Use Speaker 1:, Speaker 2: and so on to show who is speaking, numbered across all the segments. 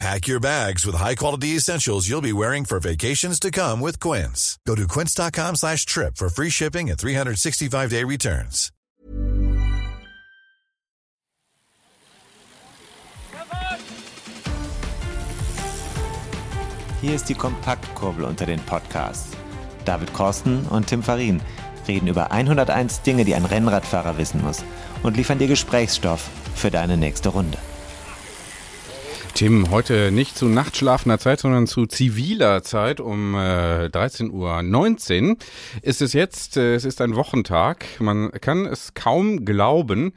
Speaker 1: Pack your bags with high-quality essentials you'll be wearing for vacations to come with Quince. Go to quince.com slash trip for free shipping and 365-day returns.
Speaker 2: Hier ist die Kompaktkurbel unter den Podcasts. David Korsten und Tim Farin reden über 101 Dinge, die ein Rennradfahrer wissen muss und liefern dir Gesprächsstoff für deine nächste Runde.
Speaker 3: Tim, heute nicht zu nachtschlafender Zeit, sondern zu ziviler Zeit um äh, 13.19 Uhr ist es jetzt. Äh, es ist ein Wochentag. Man kann es kaum glauben.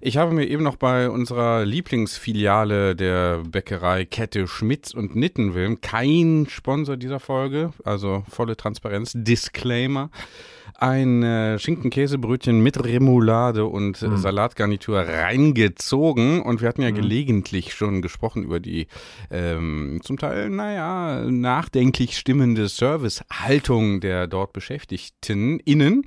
Speaker 3: Ich habe mir eben noch bei unserer Lieblingsfiliale der Bäckerei Kette Schmitz und Nittenwilm, kein Sponsor dieser Folge, also volle Transparenz, Disclaimer, ein äh, Schinken-Käsebrötchen mit Remoulade und
Speaker 4: Mhm.
Speaker 3: Salatgarnitur reingezogen. Und wir hatten ja
Speaker 4: Mhm.
Speaker 3: gelegentlich schon gesprochen über die ähm, zum Teil, naja, nachdenklich stimmende Servicehaltung der dort Beschäftigten innen.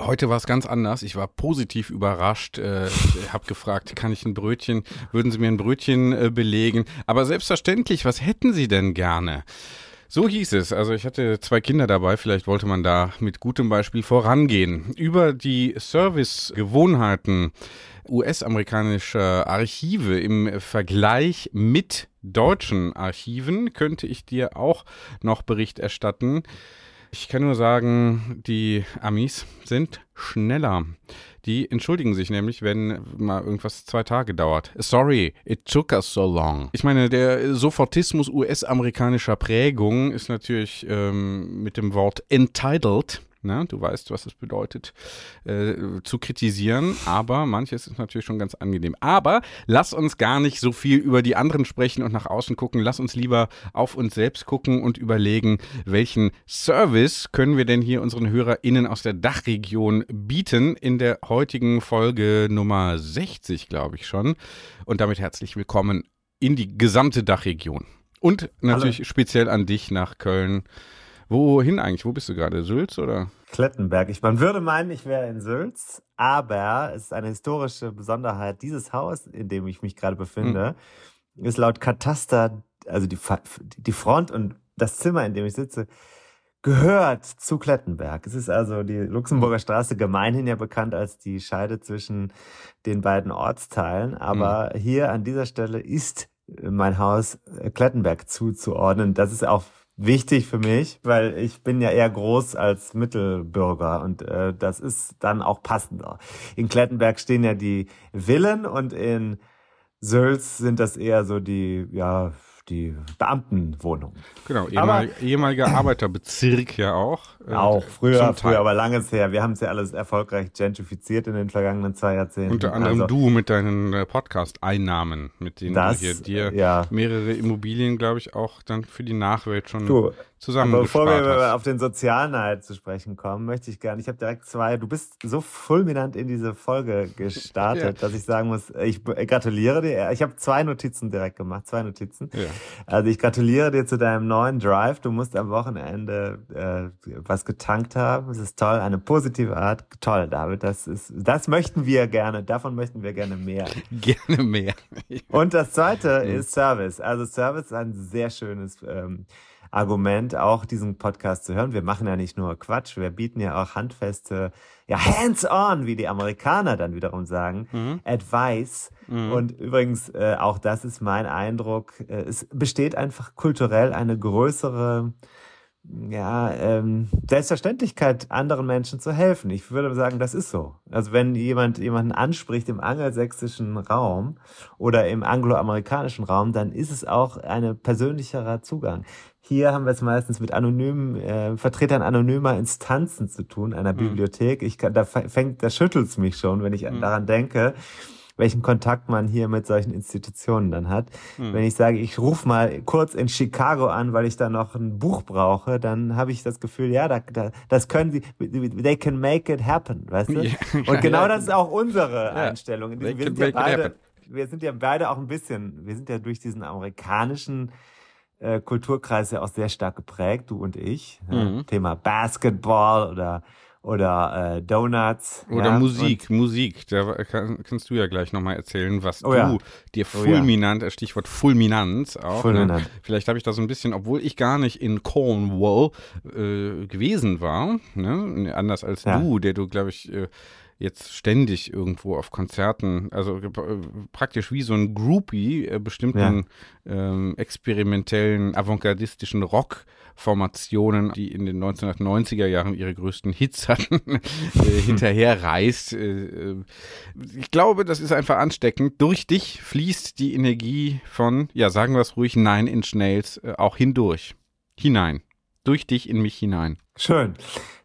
Speaker 3: Heute war es ganz anders. Ich war positiv überrascht. Äh, ich habe gefragt, kann ich ein Brötchen, würden Sie mir ein Brötchen äh, belegen? Aber selbstverständlich, was hätten Sie denn gerne? So hieß es. Also ich hatte zwei Kinder dabei. Vielleicht wollte man da mit gutem Beispiel vorangehen. Über die Servicegewohnheiten US-amerikanischer Archive im Vergleich mit deutschen Archiven könnte ich dir auch noch Bericht erstatten. Ich kann nur sagen, die Amis sind schneller. Die entschuldigen sich nämlich, wenn mal irgendwas zwei Tage dauert. Sorry, it took us so long. Ich meine, der Sofortismus US-amerikanischer Prägung ist natürlich ähm, mit dem Wort entitled. Ne, du weißt, was es bedeutet, äh, zu kritisieren, aber manches ist natürlich schon ganz angenehm. Aber lass uns gar nicht so viel über die anderen sprechen und nach außen gucken. Lass uns lieber auf uns selbst gucken und überlegen, welchen Service können wir denn hier unseren HörerInnen aus der Dachregion bieten in der heutigen Folge Nummer 60, glaube ich schon. Und damit herzlich willkommen in die gesamte Dachregion. Und natürlich speziell an dich nach Köln. Wohin eigentlich? Wo bist du gerade? Sülz oder?
Speaker 4: Klettenberg. Ich, man würde meinen, ich wäre in Sülz, aber es ist eine historische Besonderheit. Dieses Haus, in dem ich mich gerade befinde, ist laut Kataster, also die, die Front und das Zimmer, in dem ich sitze, gehört zu Klettenberg. Es ist also die Luxemburger Straße gemeinhin ja bekannt als die Scheide zwischen den beiden Ortsteilen. Aber hier an dieser Stelle ist mein Haus äh, Klettenberg zuzuordnen. Das ist auch wichtig für mich, weil ich bin ja eher groß als Mittelbürger und äh, das ist dann auch passender. In Klettenberg stehen ja die Villen und in Sülz sind das eher so die, ja, die Beamtenwohnungen.
Speaker 3: Genau, ehemal, ehemaliger Arbeiterbezirk ja auch. Äh,
Speaker 4: Auch früher, früher, aber langes her. Wir haben es ja alles erfolgreich gentrifiziert in den vergangenen zwei Jahrzehnten.
Speaker 3: Unter anderem
Speaker 4: Also,
Speaker 3: du mit deinen äh, Podcast-Einnahmen, mit denen
Speaker 4: Das,
Speaker 3: du hier dir
Speaker 4: ja.
Speaker 3: mehrere Immobilien, glaube ich, auch dann für die Nachwelt schon
Speaker 4: Du, Aber
Speaker 3: zusammengespart
Speaker 4: bevor wir
Speaker 3: hast.
Speaker 4: auf den Sozialneid zu sprechen kommen, möchte ich gerne, ich habe direkt zwei, du bist so fulminant in diese Folge gestartet,
Speaker 3: Ja.
Speaker 4: dass ich sagen muss, ich b- gratuliere dir. Ich habe zwei Notizen direkt gemacht, zwei Notizen.
Speaker 3: Ja.
Speaker 4: Also ich gratuliere dir zu deinem neuen Drive. Du musst am Wochenende äh, was getankt haben. Das ist toll, eine positive Art. Toll, David. Das ist, das möchten wir gerne. Davon möchten wir gerne mehr.
Speaker 3: Gerne mehr.
Speaker 4: Und das zweite ist Service. Also Service ist ein sehr schönes ähm, Argument, auch diesen Podcast zu hören. Wir machen ja nicht nur Quatsch, wir bieten ja auch handfeste, ja, hands-on, wie die Amerikaner dann wiederum sagen, Advice. Und übrigens, äh, auch das ist mein Eindruck, äh, es besteht einfach kulturell eine größere ja, ähm, Selbstverständlichkeit, anderen Menschen zu helfen. Ich würde sagen, das ist so. Also wenn jemand jemanden anspricht im angelsächsischen Raum oder im angloamerikanischen Raum, dann ist es auch ein persönlicherer Zugang. Hier haben wir es meistens mit anonymen äh, Vertretern anonymer Instanzen zu tun, einer Bibliothek. Ich kann, da fängt, da schüttelt's mich schon, wenn ich daran denke. welchen Kontakt man hier mit solchen Institutionen dann hat. Hm. Wenn ich sage, ich rufe mal kurz in Chicago an, weil ich da noch ein Buch brauche, dann habe ich das Gefühl, ja, da, da, das können sie, they can make it happen, weißt du? Ja, Und genau ja, das ist auch unsere ja. Einstellung. Wir sind, ja beide, wir sind ja beide auch ein bisschen, wir sind ja durch diesen amerikanischen äh, Kulturkreis ja auch sehr stark geprägt, du und ich. Mhm. Thema Basketball oder oder äh, Donuts.
Speaker 3: Oder ja, Musik, Musik. Da kann, kannst du ja gleich nochmal erzählen, was oh, du ja. dir fulminant, oh, ja. Stichwort Fulminanz auch. Ne? Fulminant. Ne? Vielleicht habe ich da so ein bisschen, obwohl ich gar nicht in Cornwall äh, gewesen war, ne? anders als du, der du, glaube ich, äh, jetzt ständig irgendwo auf Konzerten, also äh, praktisch wie so ein Groupie äh, bestimmten ja. ähm, experimentellen, avantgardistischen Rock-Formationen, die in den 1990er Jahren ihre größten Hits hatten, äh, hinterher reist. Äh, äh, ich glaube, das ist einfach ansteckend. Durch dich fließt die Energie von, ja, sagen wir es ruhig, Nine Inch Nails auch hindurch. Hinein. Durch dich in mich hinein.
Speaker 4: Schön.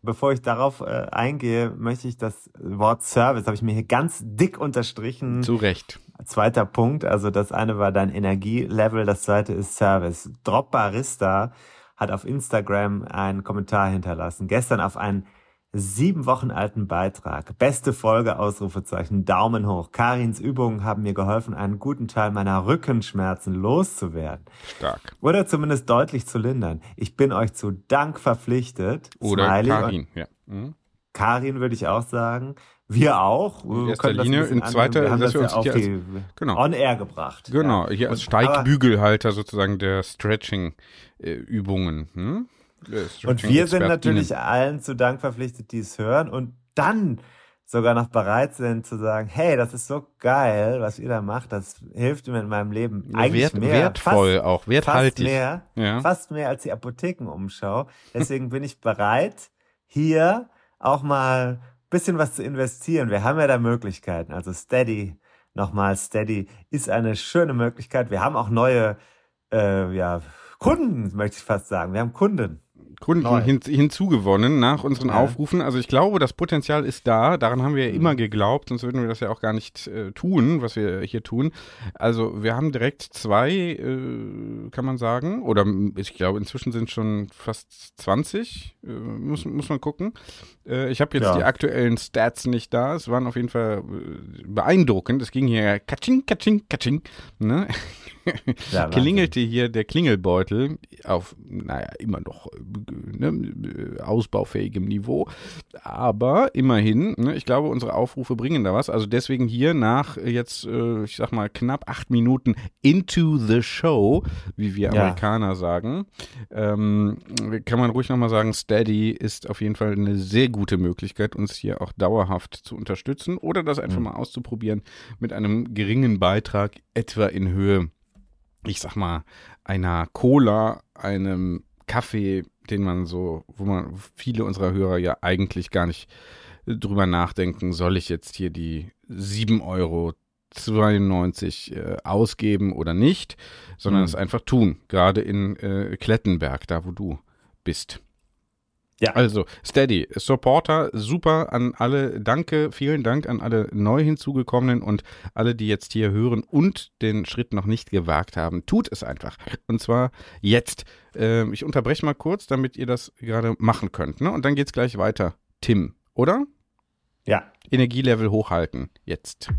Speaker 4: Bevor ich darauf äh, eingehe, möchte ich das Wort Service, habe ich mir hier ganz dick unterstrichen.
Speaker 3: Zu Recht.
Speaker 4: Zweiter Punkt, also das eine war dein Energielevel, das zweite ist Service. Drop Barista hat auf Instagram einen Kommentar hinterlassen. Gestern auf einen sieben Wochen alten Beitrag. Beste Folge, Ausrufezeichen, Daumen hoch. Karins Übungen haben mir geholfen, einen guten Teil meiner Rückenschmerzen loszuwerden.
Speaker 3: Stark.
Speaker 4: Oder zumindest deutlich zu lindern. Ich bin euch zu Dank verpflichtet.
Speaker 3: Oder Smiley Karin, ja. Mhm.
Speaker 4: Karin würde ich auch sagen. Wir auch.
Speaker 3: In erster Linie, in zweiter,
Speaker 4: wir haben dass das wir uns ja hier als, genau. on air gebracht.
Speaker 3: Genau, ja. hier als Steigbügelhalter sozusagen der Stretching-Übungen. Hm?
Speaker 4: Und wir sind natürlich allen zu Dank verpflichtet, die es hören und dann sogar noch bereit sind zu sagen, hey, das ist so geil, was ihr da macht, das hilft mir in meinem Leben ja, eigentlich wert, mehr.
Speaker 3: Wertvoll
Speaker 4: fast,
Speaker 3: auch, werthaltig.
Speaker 4: Fast mehr, ja. fast mehr als die Apothekenumschau. Deswegen bin ich bereit, hier auch mal bisschen was zu investieren. Wir haben ja da Möglichkeiten. Also Steady, nochmal Steady ist eine schöne Möglichkeit. Wir haben auch neue, äh, ja, Kunden, möchte ich fast sagen. Wir haben Kunden.
Speaker 3: Kunden hin, hinzugewonnen nach unseren ja. Aufrufen. Also ich glaube, das Potenzial ist da. Daran haben wir ja mhm. immer geglaubt, sonst würden wir das ja auch gar nicht äh, tun, was wir hier tun. Also wir haben direkt zwei, äh, kann man sagen, oder ich glaube inzwischen sind schon fast 20, äh, muss, muss man gucken. Äh, ich habe jetzt ja. die aktuellen Stats nicht da. Es waren auf jeden Fall äh, beeindruckend. Es ging hier katsching, katsching, katsching. Ne? Ja, Klingelte hier der Klingelbeutel auf, naja, immer noch ne, ausbaufähigem Niveau. Aber immerhin, ne, ich glaube, unsere Aufrufe bringen da was. Also deswegen hier nach jetzt, äh, ich sag mal, knapp acht Minuten into the show, wie wir Amerikaner ja. sagen, ähm, kann man ruhig nochmal sagen, Steady ist auf jeden Fall eine sehr gute Möglichkeit, uns hier auch dauerhaft zu unterstützen oder das einfach mhm. mal auszuprobieren mit einem geringen Beitrag, etwa in Höhe ich sag mal, einer Cola, einem Kaffee, den man so, wo man viele unserer Hörer ja eigentlich gar nicht drüber nachdenken, soll ich jetzt hier die 7,92 Euro äh, ausgeben oder nicht, sondern mhm. es einfach tun, gerade in äh, Klettenberg, da wo du bist. Ja. Also, Steady, Supporter, super an alle. Danke, vielen Dank an alle neu hinzugekommenen und alle, die jetzt hier hören und den Schritt noch nicht gewagt haben. Tut es einfach. Und zwar jetzt. Ähm, ich unterbreche mal kurz, damit ihr das gerade machen könnt. Ne? Und dann geht's gleich weiter. Tim, oder?
Speaker 4: Ja.
Speaker 3: Energielevel hochhalten. Jetzt.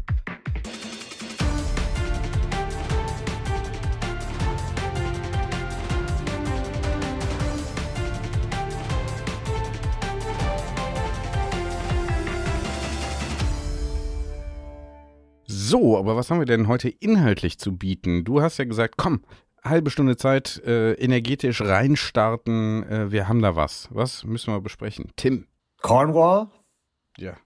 Speaker 3: So, aber was haben wir denn heute inhaltlich zu bieten? Du hast ja gesagt, komm, halbe Stunde Zeit, äh, energetisch reinstarten, äh, wir haben da was. Was müssen wir besprechen? Tim.
Speaker 4: Cornwall?
Speaker 3: Ja.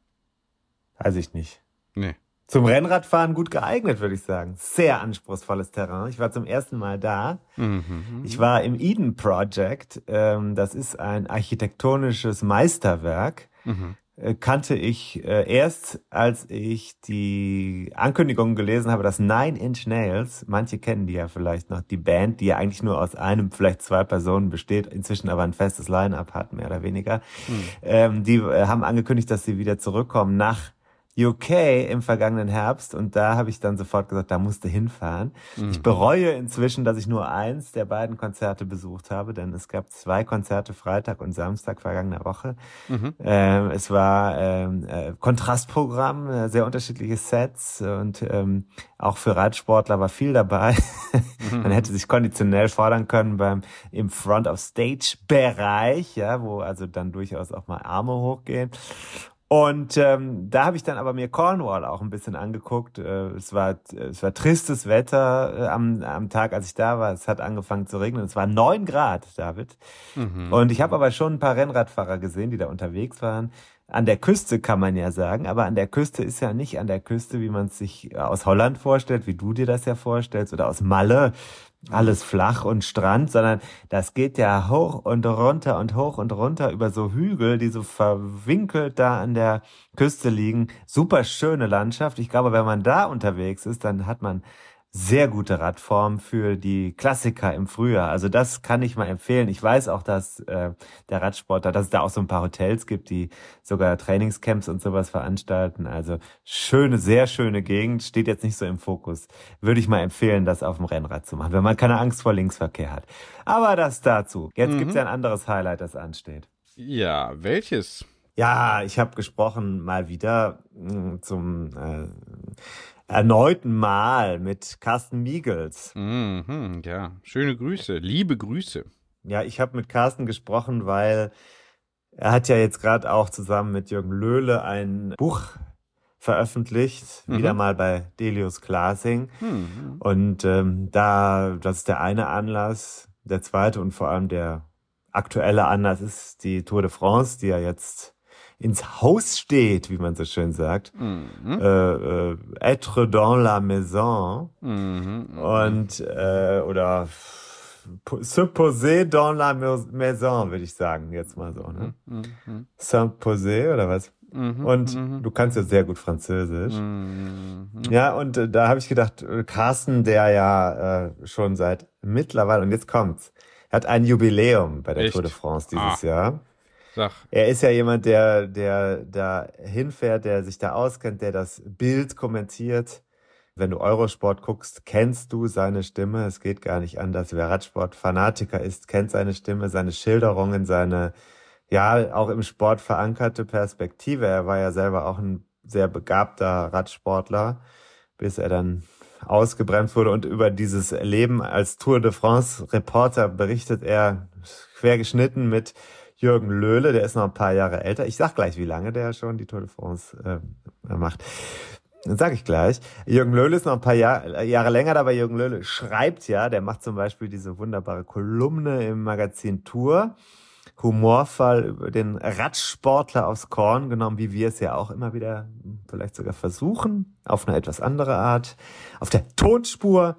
Speaker 4: Weiß ich nicht.
Speaker 3: Nee.
Speaker 4: Zum Rennradfahren gut geeignet, würde ich sagen. Sehr anspruchsvolles Terrain. Ich war zum ersten Mal da. Mhm. Ich war im Eden Project. Ähm, das ist ein architektonisches Meisterwerk. Mhm. Äh, kannte ich äh, erst, als ich die Ankündigung gelesen habe, dass Nine Inch Nails, manche kennen die ja vielleicht noch, die Band, die ja eigentlich nur aus einem, vielleicht zwei Personen besteht, inzwischen aber ein festes Line-up hat, mehr oder weniger, hm. ähm, die äh, haben angekündigt, dass sie wieder zurückkommen nach UK im vergangenen Herbst und da habe ich dann sofort gesagt, da musste hinfahren.
Speaker 3: Mhm.
Speaker 4: Ich bereue inzwischen, dass ich nur eins der beiden Konzerte besucht habe, denn es gab zwei Konzerte Freitag und Samstag vergangener Woche.
Speaker 3: Mhm.
Speaker 4: Ähm, es war ähm, äh, Kontrastprogramm, äh, sehr unterschiedliche Sets und ähm, auch für Radsportler war viel dabei. Man hätte sich konditionell fordern können beim im Front of Stage Bereich, ja, wo also dann durchaus auch mal Arme hochgehen. Und ähm, da habe ich dann aber mir Cornwall auch ein bisschen angeguckt. Äh, es war es war tristes Wetter äh, am, am Tag, als ich da war. Es hat angefangen zu regnen. Es war neun Grad, David. Und ich habe aber schon ein paar Rennradfahrer gesehen, die da unterwegs waren. An der Küste kann man ja sagen, aber an der Küste ist ja nicht an der Küste, wie man es sich aus Holland vorstellt, wie du dir das ja vorstellst, oder aus Malle, alles flach und Strand, sondern das geht ja hoch und runter und hoch und runter über so Hügel, die so verwinkelt da an der Küste liegen. Super schöne Landschaft. Ich glaube, wenn man da unterwegs ist, dann hat man sehr gute Radform für die Klassiker im Frühjahr. Also das kann ich mal empfehlen. Ich weiß auch, dass äh, der Radsportler, dass es da auch so ein paar Hotels gibt, die sogar Trainingscamps und sowas veranstalten. Also schöne, sehr schöne Gegend, steht jetzt nicht so im Fokus. Würde ich mal empfehlen, das auf dem Rennrad zu machen, wenn man keine Angst vor Linksverkehr hat. Aber das dazu. Jetzt gibt's ja ein anderes Highlight, das ansteht.
Speaker 3: Ja, welches?
Speaker 4: Ja, ich habe gesprochen mal wieder mh, zum äh, erneuten Mal mit Carsten Miegels.
Speaker 3: Mhm, ja, schöne Grüße, liebe Grüße.
Speaker 4: Ja, ich habe mit Carsten gesprochen, weil er hat ja jetzt gerade auch zusammen mit Jürgen Löhle ein Buch veröffentlicht,
Speaker 3: Mhm.
Speaker 4: wieder mal bei Delius Glasing.
Speaker 3: Mhm.
Speaker 4: Und ähm, da, das ist der eine Anlass. Der zweite und vor allem der aktuelle Anlass ist die Tour de France, die ja jetzt ins Haus steht, wie man so schön sagt.
Speaker 3: Mhm.
Speaker 4: Äh, äh, être dans la maison
Speaker 3: Mhm.
Speaker 4: und äh, oder se poser dans la mais- maison, würde ich sagen, jetzt mal so. Ne?
Speaker 3: Mhm.
Speaker 4: Se poser oder was?
Speaker 3: Mhm.
Speaker 4: Und
Speaker 3: Mhm.
Speaker 4: du kannst ja sehr gut Französisch.
Speaker 3: Mhm.
Speaker 4: Ja, und äh, da habe ich gedacht, äh, Carsten, der ja äh, schon seit mittlerweile, und jetzt kommt's, hat ein Jubiläum bei der
Speaker 3: Echt?
Speaker 4: Tour de France dieses
Speaker 3: Ah.
Speaker 4: Jahr.
Speaker 3: Sag.
Speaker 4: Er ist ja jemand, der, der da hinfährt, der sich da auskennt, der das Bild kommentiert. Wenn du Eurosport guckst, kennst du seine Stimme. Es geht gar nicht anders. Wer Radsport-Fanatiker ist, kennt seine Stimme, seine Schilderungen, seine, ja, auch im Sport verankerte Perspektive. Er war ja selber auch ein sehr begabter Radsportler, bis er dann ausgebremst wurde und über dieses Leben als Tour de France Reporter berichtet er quergeschnitten mit Jürgen Löhle, der ist noch ein paar Jahre älter. Ich sag gleich, wie lange der schon die Tour de France äh, macht. Das sag ich gleich. Jürgen Löhle ist noch ein paar Jahr, Jahre länger dabei. Jürgen Löhle schreibt ja, der macht zum Beispiel diese wunderbare Kolumne im Magazin Tour. Humorfall über den Radsportler aufs Korn genommen, wie wir es ja auch immer wieder vielleicht sogar versuchen, auf eine etwas andere Art, auf der Tonspur.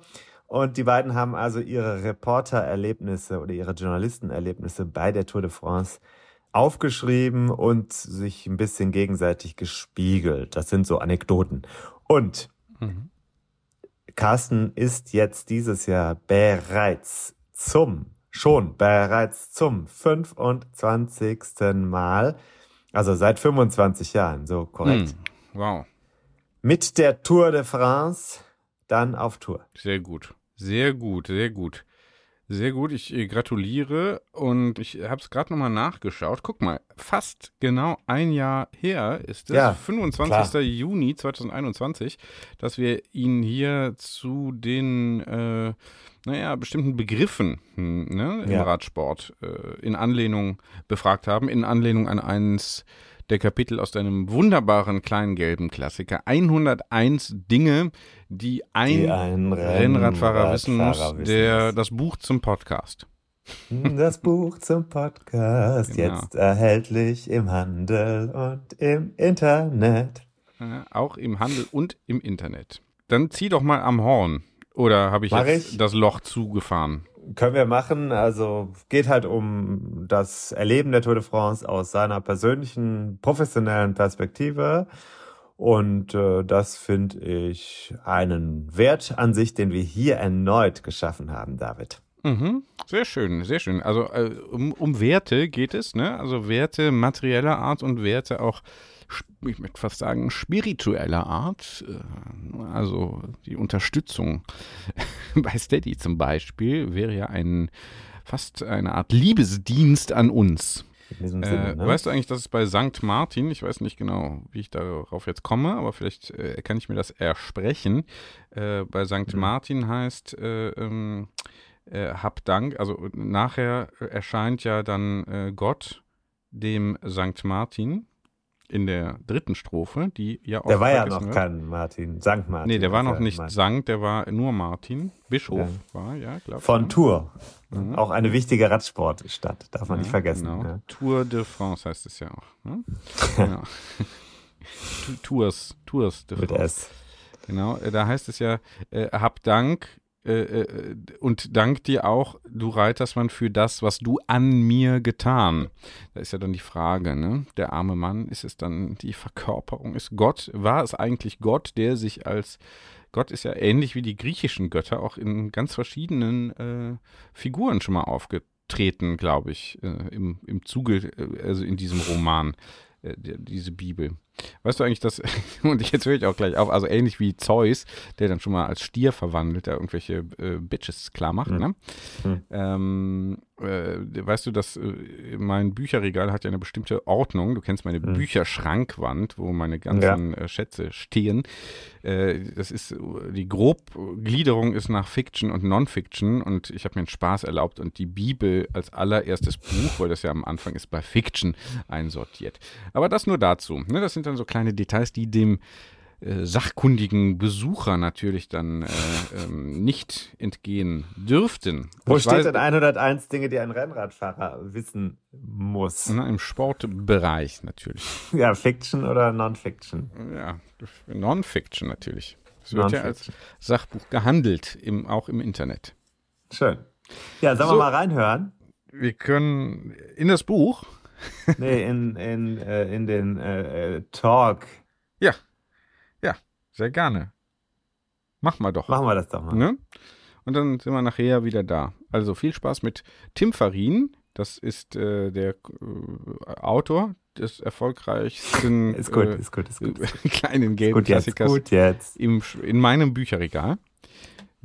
Speaker 4: Und die beiden haben also ihre Reportererlebnisse oder ihre Journalistenerlebnisse bei der Tour de France aufgeschrieben und sich ein bisschen gegenseitig gespiegelt. Das sind so Anekdoten. Und
Speaker 3: Mhm.
Speaker 4: Carsten ist jetzt dieses Jahr bereits zum, schon bereits zum 25. Mal, also seit 25 Jahren, so korrekt,
Speaker 3: Mhm. Wow,
Speaker 4: mit der Tour de France dann auf Tour.
Speaker 3: sehr gut. Sehr gut, sehr gut. Sehr gut, ich äh, gratuliere und ich habe es gerade nochmal nachgeschaut. Guck mal, fast genau ein Jahr her ist es,
Speaker 4: Ja,
Speaker 3: 25. Juni 2021, dass wir ihn hier zu den, äh, naja, bestimmten Begriffen hm, ne, im
Speaker 4: Ja.
Speaker 3: Radsport äh, in Anlehnung befragt haben, in Anlehnung an eins der Kapitel aus deinem wunderbaren kleinen gelben Klassiker. 101 Dinge, die ein,
Speaker 4: Die ein
Speaker 3: Rennradfahrer wissen muss,
Speaker 4: Rennradfahrer wissen
Speaker 3: der
Speaker 4: muss.
Speaker 3: das Buch zum Podcast.
Speaker 4: Das Buch zum Podcast,
Speaker 3: Genau.
Speaker 4: jetzt erhältlich im Handel und im Internet.
Speaker 3: Äh, auch im Handel und im Internet. Dann zieh doch mal am Horn. Oder habe ich
Speaker 4: Mach
Speaker 3: jetzt
Speaker 4: ich.
Speaker 3: das Loch zugefahren?
Speaker 4: Können wir machen. Also geht halt um das Erleben der Tour de France aus seiner persönlichen, professionellen Perspektive. Und äh, das finde ich einen Wert an sich, den wir hier erneut geschaffen haben, David.
Speaker 3: Mhm. Sehr schön, sehr schön. Also äh, um, um Werte geht es, ne? Also Werte materieller Art und Werte auch ich möchte fast sagen, spiritueller Art. Äh, also die Unterstützung bei Steady zum Beispiel wäre ja ein fast eine Art Liebesdienst an uns. Sinne, äh, ne? Weißt du eigentlich, dass es bei St. Martin, ich weiß nicht genau, wie ich darauf jetzt komme, aber vielleicht äh, kann ich mir das ersprechen. Äh, bei St. Mhm. Martin heißt, äh, ähm, äh, hab Dank, also nachher erscheint ja dann äh, Gott dem St. Martin in der dritten Strophe, die ja auch.
Speaker 4: Der war ja noch wird. kein Martin, Sankt Martin.
Speaker 3: Nee, der war noch nicht Martin. Sankt, der war nur Martin. Bischof ja. war, ja,
Speaker 4: glaube ich. Von Tours. Mhm. Auch eine wichtige Radsportstadt, darf man ja, nicht vergessen. Genau.
Speaker 3: Ja. Tour de France heißt es ja auch. Ne? genau. Tours, Tours de France. Mit S. Genau, äh, da heißt es ja, äh, hab Dank äh, äh, und dank dir auch, du Reitersmann, für das, was du an mir getan. Da ist ja dann die Frage, ne? Der arme Mann, ist es dann die Verkörperung? Ist Gott, war es eigentlich Gott, der sich als Gott ist ja ähnlich wie die griechischen Götter auch in ganz verschiedenen äh, Figuren schon mal aufgetreten, glaube ich, äh, im, im Zuge, äh, also in diesem Roman, äh, diese Bibel. Weißt du eigentlich, dass, und jetzt höre ich auch gleich auf, also ähnlich wie Zeus, der dann schon mal als Stier verwandelt, der irgendwelche äh, Bitches klar macht, mhm. ne? Mhm. Ähm, äh, weißt du, dass äh, mein Bücherregal hat ja eine bestimmte Ordnung. Du kennst meine mhm. Bücherschrankwand, wo meine ganzen ja. Äh, Schätze stehen. Äh, das ist, die Grobgliederung ist nach Fiction und Non-Fiction und ich habe mir einen Spaß erlaubt und die Bibel als allererstes Buch, weil das ja am Anfang ist, bei Fiction einsortiert. Aber das nur dazu. Ne? Das sind dann so kleine Details, die dem äh, sachkundigen Besucher natürlich dann äh, ähm, nicht entgehen dürften.
Speaker 4: Wo ich steht weiß, denn 101 Dinge, die ein Rennradfahrer wissen muss?
Speaker 3: Na, Im Sportbereich natürlich.
Speaker 4: ja, Fiction oder Non-Fiction?
Speaker 3: Ja, Non-Fiction natürlich. Es wird ja als Sachbuch gehandelt, im, auch im Internet.
Speaker 4: Schön. Ja, sollen so, wir mal reinhören?
Speaker 3: Wir können in das Buch
Speaker 4: nee, in, in, äh, in den äh, äh, Talk.
Speaker 3: Ja, ja, sehr gerne. Mach mal doch.
Speaker 4: Machen wir das doch mal. Ne?
Speaker 3: Und dann sind wir nachher wieder da. Also viel Spaß mit Tim Farin. Das ist äh, der äh, Autor des erfolgreichsten
Speaker 4: ist gut, ist gut, ist gut.
Speaker 3: kleinen gelben Klassikers gut jetzt. Im, in meinem Bücherregal.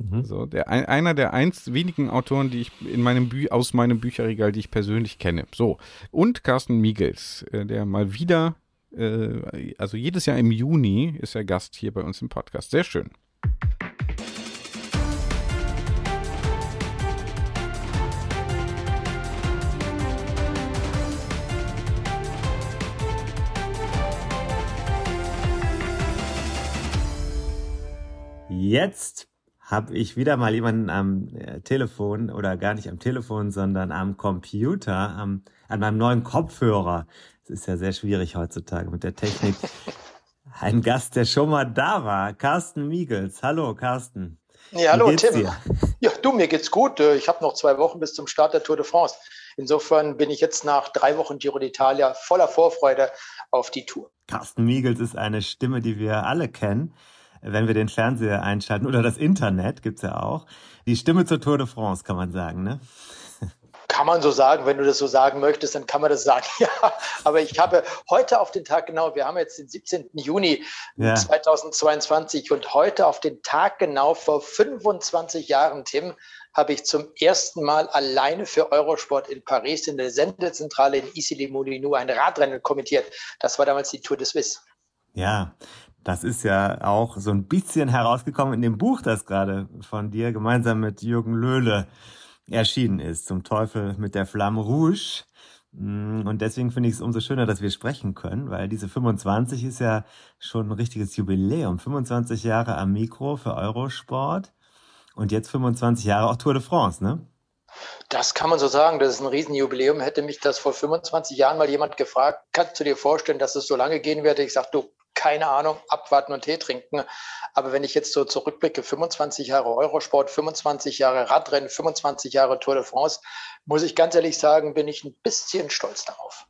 Speaker 3: Mhm. So, der, einer der eins wenigen Autoren, die ich in meinem Bü aus meinem Bücherregal, die ich persönlich kenne. So. Und Carsten Miegels, äh, der mal wieder, äh, also jedes Jahr im Juni ist er Gast hier bei uns im Podcast. Sehr schön.
Speaker 4: Jetzt habe ich wieder mal jemanden am äh, Telefon oder gar nicht am Telefon, sondern am Computer, am, an meinem neuen Kopfhörer. Es ist ja sehr schwierig heutzutage mit der Technik. Ein Gast, der schon mal da war, Carsten Miegels. Hallo, Carsten.
Speaker 5: Ja, hallo, Tim. Dir? Ja, du, mir geht's gut. Äh, ich habe noch zwei Wochen bis zum Start der Tour de France. Insofern bin ich jetzt nach drei Wochen Giro d'Italia voller Vorfreude auf die Tour.
Speaker 4: Carsten Miegels ist eine Stimme, die wir alle kennen wenn wir den Fernseher einschalten oder das Internet gibt's ja auch. Die Stimme zur Tour de France, kann man sagen, ne?
Speaker 5: Kann man so sagen, wenn du das so sagen möchtest, dann kann man das sagen. Ja, aber ich habe heute auf den Tag genau, wir haben jetzt den 17. Juni ja. 2022 und heute auf den Tag genau vor 25 Jahren, Tim, habe ich zum ersten Mal alleine für Eurosport in Paris in der Sendezentrale in Issy-les-Moulineaux ein Radrennen kommentiert. Das war damals die Tour de Suisse.
Speaker 4: Ja, das ist ja auch so ein bisschen herausgekommen in dem Buch, das gerade von dir gemeinsam mit Jürgen Löhle erschienen ist, zum Teufel mit der Flamme Rouge. Mm, und deswegen finde ich es umso schöner, dass wir sprechen können, weil diese 25 ist ja schon ein richtiges Jubiläum. 25 Jahre am Mikro für Eurosport und jetzt 25 Jahre auch Tour de France, ne?
Speaker 5: Das kann man so sagen. Das ist ein Riesenjubiläum. Hätte mich das vor 25 Jahren mal jemand gefragt, kannst du dir vorstellen, dass es so lange gehen wird? Ich sage, du, keine Ahnung, abwarten und Tee trinken. Aber wenn ich jetzt so zurückblicke, 25 Jahre Eurosport, 25 Jahre Radrennen, 25 Jahre Tour de France, muss ich ganz ehrlich sagen, bin ich ein bisschen stolz darauf.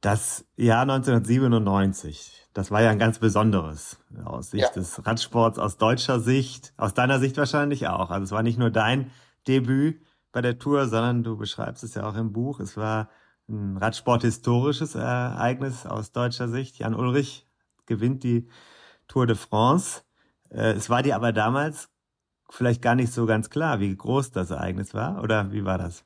Speaker 4: Das Jahr 1997, das war ja ein ganz besonderes aus Sicht ja. des Radsports, aus deutscher Sicht, aus deiner Sicht wahrscheinlich auch. Also es war nicht nur dein Debüt bei der Tour, sondern du beschreibst es ja auch im Buch. Es war ein Radsport-historisches Ereignis aus deutscher Sicht. Jan Ulrich gewinnt die Tour de France. Äh, es war dir aber damals vielleicht gar nicht so ganz klar, wie groß das Ereignis war, oder wie war das?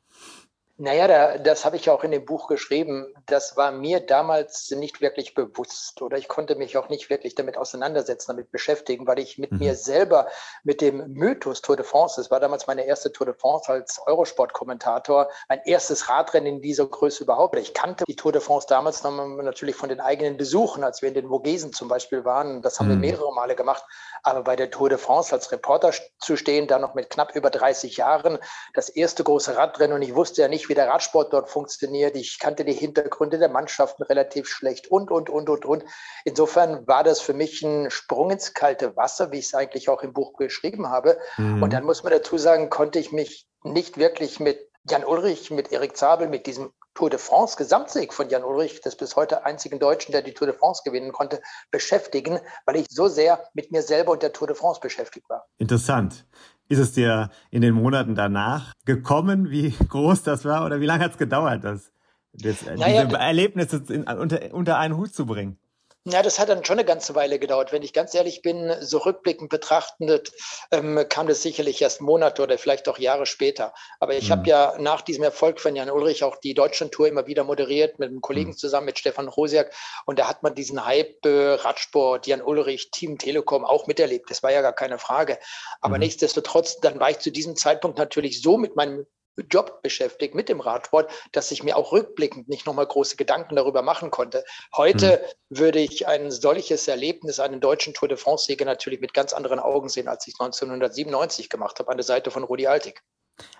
Speaker 5: Naja, da, das habe ich auch in dem Buch geschrieben. Das war mir damals nicht wirklich bewusst oder ich konnte mich auch nicht wirklich damit auseinandersetzen, damit beschäftigen, weil ich mit mhm. mir selber, mit dem Mythos Tour de France, das war damals meine erste Tour de France als Eurosport-Kommentator, mein erstes Radrennen in dieser Größe überhaupt. Ich kannte die Tour de France damals natürlich von den eigenen Besuchen, als wir in den Vogesen zum Beispiel waren. Das haben mhm. wir mehrere Male gemacht. Aber bei der Tour de France als Reporter zu stehen, da noch mit knapp über 30 Jahren, das erste große Radrennen und ich wusste ja nicht, wie der Radsport dort funktioniert. Ich kannte die Hintergründe der Mannschaften relativ schlecht und, und, und, und, und. Insofern war das für mich ein Sprung ins kalte Wasser, wie ich es eigentlich auch im Buch geschrieben habe. Mhm. Und dann muss man dazu sagen, konnte ich mich nicht wirklich mit Jan Ulrich, mit Erik Zabel, mit diesem Tour de France Gesamtsieg von Jan Ulrich, des bis heute einzigen Deutschen, der die Tour de France gewinnen konnte, beschäftigen, weil ich so sehr mit mir selber und der Tour de France beschäftigt war.
Speaker 4: Interessant. Ist es dir in den Monaten danach gekommen, wie groß das war oder wie lange hat es gedauert, das, das naja, diese Erlebnisse in, unter, unter einen Hut zu bringen?
Speaker 5: Ja, das hat dann schon eine ganze Weile gedauert. Wenn ich ganz ehrlich bin, so rückblickend betrachtet, ähm, kam das sicherlich erst Monate oder vielleicht auch Jahre später. Aber ich mhm. habe ja nach diesem Erfolg von Jan Ulrich auch die Deutschlandtour immer wieder moderiert mit einem Kollegen mhm. zusammen, mit Stefan Rosiak. Und da hat man diesen Hype äh, Radsport, Jan Ulrich, Team Telekom auch miterlebt. Das war ja gar keine Frage. Aber mhm. nichtsdestotrotz, dann war ich zu diesem Zeitpunkt natürlich so mit meinem Job beschäftigt mit dem Radsport, dass ich mir auch rückblickend nicht nochmal große Gedanken darüber machen konnte. Heute mhm. würde ich ein solches Erlebnis, einen deutschen Tour de France-Sieger natürlich mit ganz anderen Augen sehen, als ich 1997 gemacht habe, an der Seite von Rudi Altig.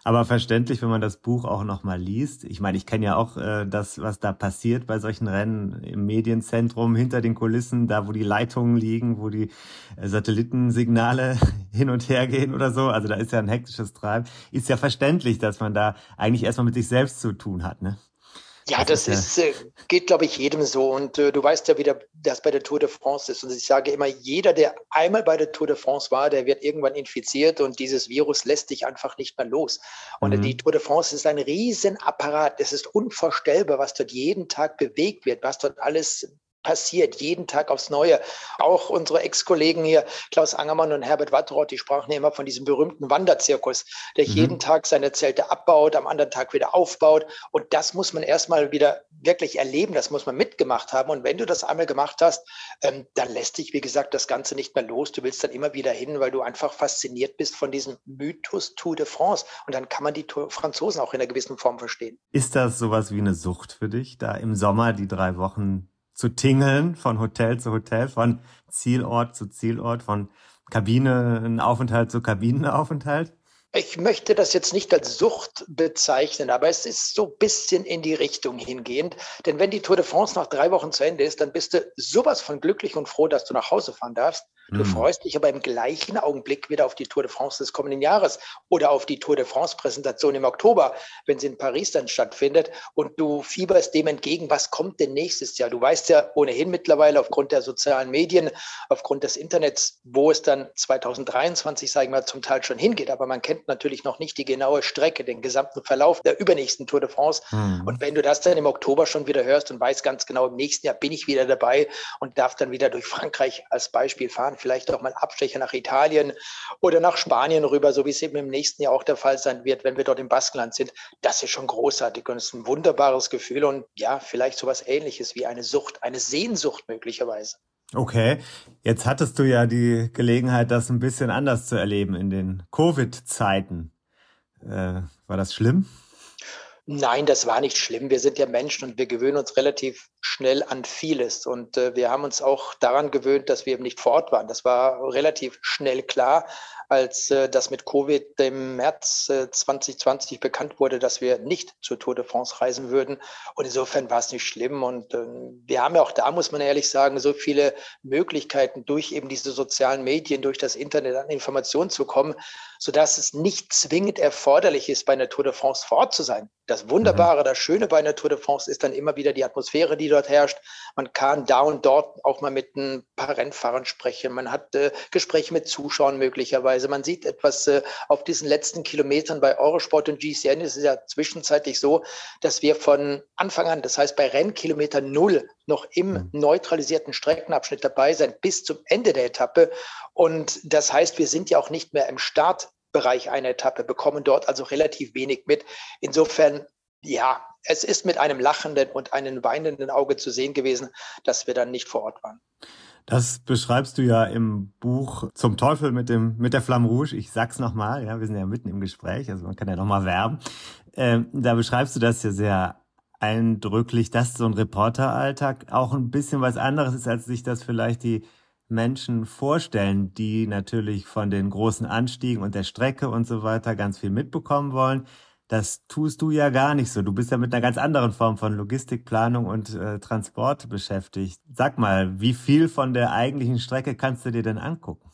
Speaker 4: Aber verständlich, wenn man das Buch auch nochmal liest. Ich meine, ich kenne ja auch äh, das, was da passiert bei solchen Rennen im Medienzentrum, hinter den Kulissen, da wo die Leitungen liegen, wo die äh, Satellitensignale hin und her gehen oder so. Also da ist ja ein hektisches Treiben. Ist ja verständlich, dass man da eigentlich erstmal mit sich selbst zu tun hat, ne?
Speaker 5: Ja, das ist, äh, geht, glaube ich, jedem so. Und äh, du weißt ja, wie das bei der Tour de France ist. Und ich sage immer, jeder, der einmal bei der Tour de France war, der wird irgendwann infiziert und dieses Virus lässt dich einfach nicht mehr los. Und mhm. die Tour de France ist ein Riesenapparat. Es ist unvorstellbar, was dort jeden Tag bewegt wird, was dort alles passiert, jeden Tag aufs Neue. Auch unsere Ex-Kollegen hier, Klaus Angermann und Herbert Watteroth, die sprachen immer von diesem berühmten Wanderzirkus, der mhm. jeden Tag seine Zelte abbaut, am anderen Tag wieder aufbaut. Und das muss man erstmal wieder wirklich erleben, das muss man mitgemacht haben. Und wenn du das einmal gemacht hast, ähm, dann lässt dich, wie gesagt, das Ganze nicht mehr los. Du willst dann immer wieder hin, weil du einfach fasziniert bist von diesem Mythos Tour de France. Und dann kann man die Franzosen auch in einer gewissen Form verstehen.
Speaker 4: Ist das sowas wie eine Sucht für dich, da im Sommer die drei Wochen zu tingeln, von Hotel zu Hotel, von Zielort zu Zielort, von Kabinenaufenthalt zu Kabinenaufenthalt?
Speaker 5: Ich möchte das jetzt nicht als Sucht bezeichnen, aber es ist so ein bisschen in die Richtung hingehend. Denn wenn die Tour de France nach drei Wochen zu Ende ist, dann bist du sowas von glücklich und froh, dass du nach Hause fahren darfst. Du mhm. freust dich aber im gleichen Augenblick wieder auf die Tour de France des kommenden Jahres oder auf die Tour de France Präsentation im Oktober, wenn sie in Paris dann stattfindet. Und du fieberst dem entgegen, was kommt denn nächstes Jahr? Du weißt ja ohnehin mittlerweile aufgrund der sozialen Medien, aufgrund des Internets, wo es dann 2023, sagen wir, zum Teil schon hingeht. Aber man kennt natürlich noch nicht die genaue Strecke, den gesamten Verlauf der übernächsten Tour de France. Mhm. Und wenn du das dann im Oktober schon wieder hörst und weißt ganz genau, im nächsten Jahr bin ich wieder dabei und darf dann wieder durch Frankreich als Beispiel fahren, vielleicht auch mal Abstecher nach Italien oder nach Spanien rüber, so wie es eben im nächsten Jahr auch der Fall sein wird, wenn wir dort im Baskenland sind. Das ist schon großartig und ist ein wunderbares Gefühl und ja, vielleicht sowas ähnliches wie eine Sucht, eine Sehnsucht möglicherweise.
Speaker 4: Okay, jetzt hattest du ja die Gelegenheit, das ein bisschen anders zu erleben in den Covid-Zeiten. Äh, war das schlimm?
Speaker 5: Nein, das war nicht schlimm. Wir sind ja Menschen und wir gewöhnen uns relativ schnell an vieles. Und äh, wir haben uns auch daran gewöhnt, dass wir eben nicht vor Ort waren. Das war relativ schnell klar als äh, das mit Covid im März äh, 2020 bekannt wurde, dass wir nicht zur Tour de France reisen würden. Und insofern war es nicht schlimm. Und äh, wir haben ja auch da, muss man ehrlich sagen, so viele Möglichkeiten durch eben diese sozialen Medien, durch das Internet an Informationen zu kommen, sodass es nicht zwingend erforderlich ist, bei einer Tour de France vor Ort zu sein. Das Wunderbare, mhm. das Schöne bei einer Tour de France ist dann immer wieder die Atmosphäre, die dort herrscht. Man kann da und dort auch mal mit ein paar Rennfahrern sprechen. Man hat äh, Gespräche mit Zuschauern möglicherweise. Man sieht etwas äh, auf diesen letzten Kilometern bei Eurosport und GCN. Es ist ja zwischenzeitlich so, dass wir von Anfang an, das heißt bei Rennkilometer Null, noch im mhm. neutralisierten Streckenabschnitt dabei sein bis zum Ende der Etappe. Und das heißt, wir sind ja auch nicht mehr im Startbereich einer Etappe, bekommen dort also relativ wenig mit. Insofern, ja, es ist mit einem lachenden und einem weinenden Auge zu sehen gewesen, dass wir dann nicht vor Ort waren.
Speaker 4: Das beschreibst du ja im Buch Zum Teufel mit dem mit der Flamme Rouge. Ich sag's nochmal, ja, wir sind ja mitten im Gespräch, also man kann ja nochmal werben. Ähm, da beschreibst du das ja sehr eindrücklich, dass so ein Reporteralltag auch ein bisschen was anderes ist, als sich das vielleicht die Menschen vorstellen, die natürlich von den großen Anstiegen und der Strecke und so weiter ganz viel mitbekommen wollen. Das tust du ja gar nicht so. Du bist ja mit einer ganz anderen Form von Logistikplanung und äh, Transport beschäftigt. Sag mal, wie viel von der eigentlichen Strecke kannst du dir denn angucken?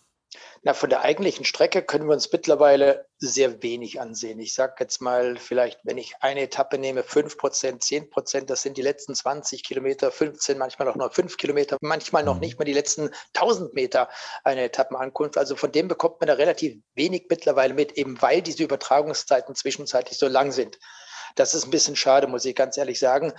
Speaker 5: Na, von der eigentlichen Strecke können wir uns mittlerweile sehr wenig ansehen. Ich sage jetzt mal, vielleicht, wenn ich eine Etappe nehme, 5 Prozent, 10 Prozent, das sind die letzten 20 Kilometer, 15, manchmal auch nur 5 Kilometer, manchmal noch mhm. nicht mal die letzten 1000 Meter eine Etappenankunft. Also von dem bekommt man da relativ wenig mittlerweile mit, eben weil diese Übertragungszeiten zwischenzeitlich so lang sind. Das ist ein bisschen schade, muss ich ganz ehrlich sagen.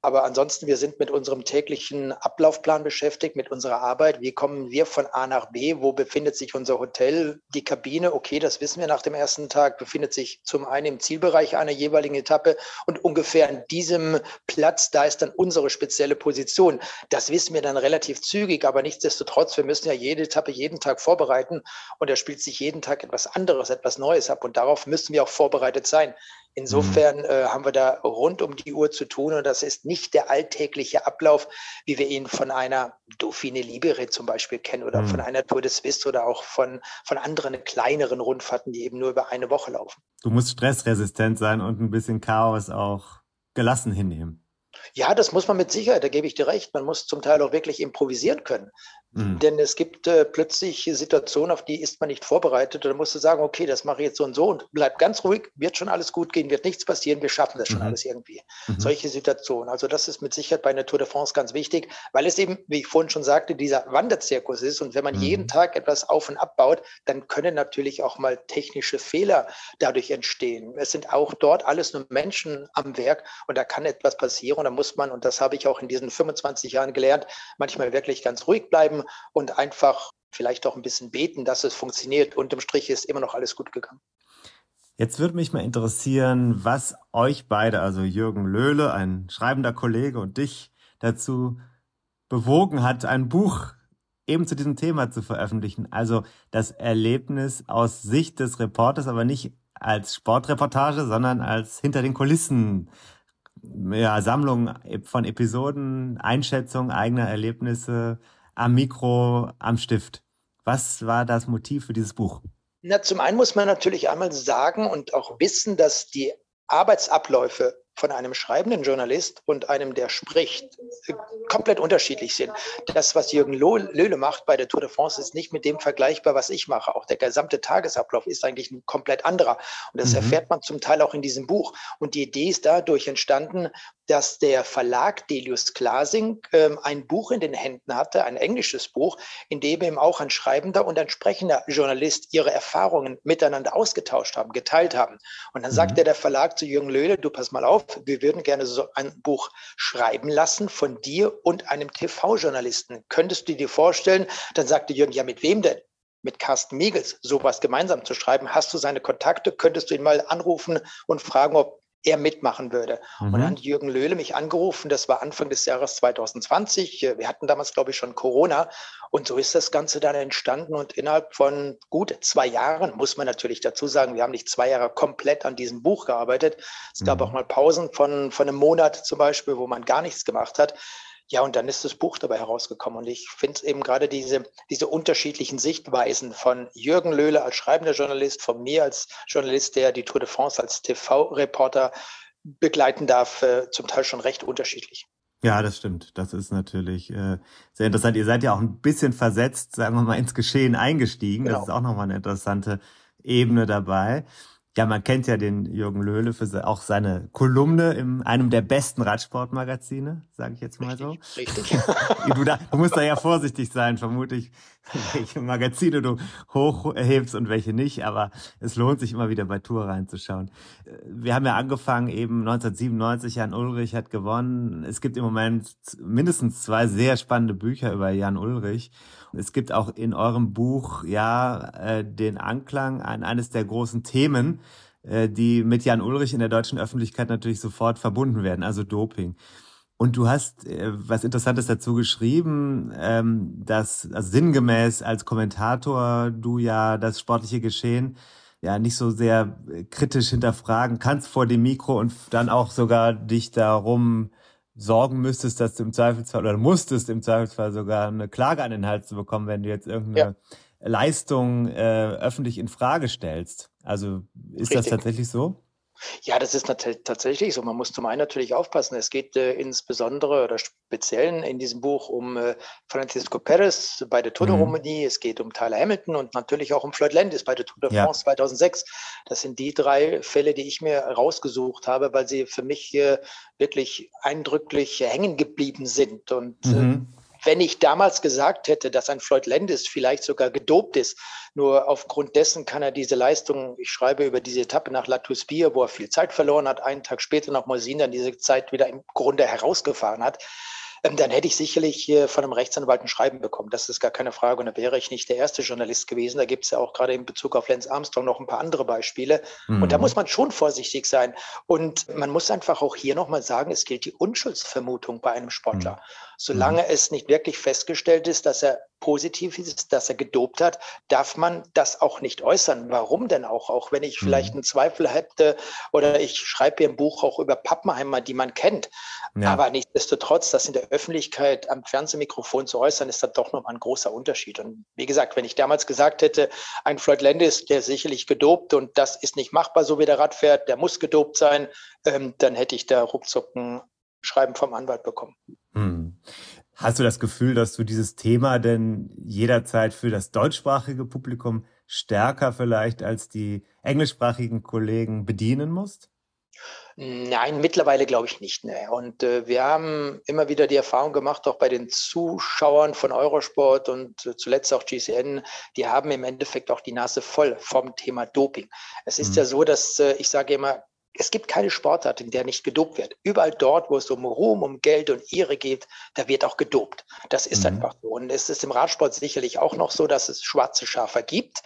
Speaker 5: Aber ansonsten, wir sind mit unserem täglichen Ablaufplan beschäftigt, mit unserer Arbeit. Wie kommen wir von A nach B? Wo befindet sich unser Hotel? Die Kabine, okay, das wissen wir nach dem ersten Tag, befindet sich zum einen im Zielbereich einer jeweiligen Etappe und ungefähr an diesem Platz, da ist dann unsere spezielle Position. Das wissen wir dann relativ zügig, aber nichtsdestotrotz, wir müssen ja jede Etappe jeden Tag vorbereiten und da spielt sich jeden Tag etwas anderes, etwas Neues ab und darauf müssen wir auch vorbereitet sein. Insofern mhm. äh, haben wir da rund um die Uhr zu tun und das ist nicht der alltägliche Ablauf, wie wir ihn von einer Dauphine Libere zum Beispiel kennen oder mhm. von einer Tour de Suisse oder auch von, von anderen kleineren Rundfahrten, die eben nur über eine Woche laufen.
Speaker 4: Du musst stressresistent sein und ein bisschen Chaos auch gelassen hinnehmen.
Speaker 5: Ja, das muss man mit Sicherheit, da gebe ich dir recht. Man muss zum Teil auch wirklich improvisieren können. Mhm. Denn es gibt äh, plötzlich Situationen, auf die ist man nicht vorbereitet. Da musst du sagen, okay, das mache ich jetzt so und so und bleib ganz ruhig, wird schon alles gut gehen, wird nichts passieren, wir schaffen das schon mhm. alles irgendwie. Mhm. Solche Situationen. Also das ist mit Sicherheit bei einer Tour de France ganz wichtig, weil es eben, wie ich vorhin schon sagte, dieser Wanderzirkus ist. Und wenn man jeden mhm. Tag etwas auf und abbaut, dann können natürlich auch mal technische Fehler dadurch entstehen. Es sind auch dort alles nur Menschen am Werk und da kann etwas passieren. Und da muss man, und das habe ich auch in diesen 25 Jahren gelernt, manchmal wirklich ganz ruhig bleiben bleiben und einfach vielleicht auch ein bisschen beten, dass es funktioniert. Unterm Strich ist immer noch alles gut gegangen.
Speaker 4: Jetzt würde mich mal interessieren, was euch beide, also Jürgen Löhle, ein schreibender Kollege und dich dazu bewogen hat, ein Buch eben zu diesem Thema zu veröffentlichen. Also das Erlebnis aus Sicht des Reporters, aber nicht als Sportreportage, sondern als hinter den Kulissen ja, Sammlung von Episoden, Einschätzung eigener Erlebnisse, am Mikro, am Stift. Was war das Motiv für dieses Buch?
Speaker 5: Na, zum einen muss man natürlich einmal sagen und auch wissen, dass die Arbeitsabläufe von einem schreibenden Journalist und einem, der spricht, komplett unterschiedlich sind. Das, was Jürgen Löhle macht bei der Tour de France, ist nicht mit dem vergleichbar, was ich mache. Auch der gesamte Tagesablauf ist eigentlich ein komplett anderer. Und das mhm. erfährt man zum Teil auch in diesem Buch. Und die Idee ist dadurch entstanden, dass der Verlag Delius Glasing ähm, ein Buch in den Händen hatte, ein englisches Buch, in dem eben auch ein schreibender und ein sprechender Journalist ihre Erfahrungen miteinander ausgetauscht haben, geteilt haben. Und dann mhm. sagte der Verlag zu Jürgen Löhle, du pass mal auf, wir würden gerne so ein Buch schreiben lassen von dir und einem TV-Journalisten. Könntest du dir vorstellen? Dann sagte Jürgen, ja, mit wem denn? mit Carsten Miegels sowas gemeinsam zu schreiben. Hast du seine Kontakte? Könntest du ihn mal anrufen und fragen, ob er mitmachen würde. Mhm. Und dann hat Jürgen Löhle mich angerufen, das war Anfang des Jahres 2020. Wir hatten damals, glaube ich, schon Corona. Und so ist das Ganze dann entstanden. Und innerhalb von gut zwei Jahren, muss man natürlich dazu sagen, wir haben nicht zwei Jahre komplett an diesem Buch gearbeitet. Es gab mhm. auch mal Pausen von, von einem Monat zum Beispiel, wo man gar nichts gemacht hat. Ja, und dann ist das Buch dabei herausgekommen. Und ich finde eben gerade diese, diese unterschiedlichen Sichtweisen von Jürgen Löhle als schreibender Journalist, von mir als Journalist, der die Tour de France als TV-Reporter begleiten darf, äh, zum Teil schon recht unterschiedlich.
Speaker 4: Ja, das stimmt. Das ist natürlich äh, sehr interessant. Ihr seid ja auch ein bisschen versetzt, sagen wir mal, ins Geschehen eingestiegen. Genau. Das ist auch nochmal eine interessante Ebene dabei. Ja, man kennt ja den Jürgen Löhle für auch seine Kolumne in einem der besten Radsportmagazine, sage ich jetzt mal so.
Speaker 5: Richtig.
Speaker 4: Du, da, du, musst da ja vorsichtig sein, vermutlich, welche Magazine du hochhebst und welche nicht, aber es lohnt sich immer wieder bei Tour reinzuschauen. Wir haben ja angefangen, eben 1997, Jan Ulrich hat gewonnen. Es gibt im Moment mindestens zwei sehr spannende Bücher über Jan Ulrich. Es gibt auch in eurem Buch ja äh, den Anklang an eines der großen Themen, äh, die mit Jan Ulrich in der deutschen Öffentlichkeit natürlich sofort verbunden werden, also Doping. Und du hast äh, was Interessantes dazu geschrieben, ähm, dass also sinngemäß als Kommentator du ja das sportliche Geschehen ja nicht so sehr äh, kritisch hinterfragen kannst vor dem Mikro und dann auch sogar dich darum sorgen müsstest, dass du im Zweifelsfall oder musstest im Zweifelsfall sogar eine Klage an den Hals zu bekommen, wenn du jetzt irgendeine ja. Leistung äh, öffentlich in Frage stellst. Also ist Richtig. das tatsächlich so?
Speaker 5: Ja, das ist tatsächlich so. Man muss zum einen natürlich aufpassen. Es geht äh, insbesondere oder speziell in diesem Buch um äh, Francisco Perez bei der Tour de mhm. Romandie. Es geht um Tyler Hamilton und natürlich auch um Floyd Landis bei der Tour de France ja. 2006. Das sind die drei Fälle, die ich mir rausgesucht habe, weil sie für mich äh, wirklich eindrücklich hängen geblieben sind. Und äh, mhm wenn ich damals gesagt hätte, dass ein Floyd Landis vielleicht sogar gedopt ist, nur aufgrund dessen kann er diese Leistung, ich schreibe über diese Etappe nach La Tuspire, wo er viel Zeit verloren hat, einen Tag später nach Mosin dann diese Zeit wieder im Grunde herausgefahren hat, ähm, dann hätte ich sicherlich von einem Rechtsanwalt ein Schreiben bekommen. Das ist gar keine Frage. Und da wäre ich nicht der erste Journalist gewesen. Da gibt es ja auch gerade in Bezug auf Lance Armstrong noch ein paar andere Beispiele. Mhm. Und da mhm. muss man schon vorsichtig sein. Und man muss einfach auch hier nochmal sagen, es gilt die Unschuldsvermutung bei einem Sportler. Mhm. Solange mhm. es nicht wirklich festgestellt ist, dass er positiv ist, dass er gedopt hat, darf man das auch nicht äußern. Warum denn auch? Auch wenn ich vielleicht mhm. einen Zweifel hätte oder ich schreibe hier ein Buch auch über Pappenheimer, die man kennt. Ja. Aber nichtsdestotrotz, das in der Öffentlichkeit am Fernsehmikrofon zu äußern, ist da doch nochmal ein großer Unterschied. Und wie gesagt, wenn ich damals gesagt hätte, ein Floyd Landis, der sicherlich gedopt und das ist nicht machbar, so wie der Rad fährt, der muss gedopt sein, ähm, dann hätte ich da ruckzuck ein Schreiben vom Anwalt bekommen. Hm.
Speaker 4: Hast du das Gefühl, dass du dieses Thema denn jederzeit für das deutschsprachige Publikum stärker vielleicht als die englischsprachigen Kollegen bedienen musst?
Speaker 5: Nein, mittlerweile glaube ich nicht. Ne. Und äh, wir haben immer wieder die Erfahrung gemacht, auch bei den Zuschauern von Eurosport und äh, zuletzt auch GCN, die haben im Endeffekt auch die Nase voll vom Thema Doping. Es ist mhm. ja so, dass äh, ich sage immer, es gibt keine Sportart, in der nicht gedopt wird. Überall dort, wo es um Ruhm, um Geld und Ehre geht, da wird auch gedopt. Das ist mhm. einfach so. Und es ist im Radsport sicherlich auch noch so, dass es schwarze Schafe gibt.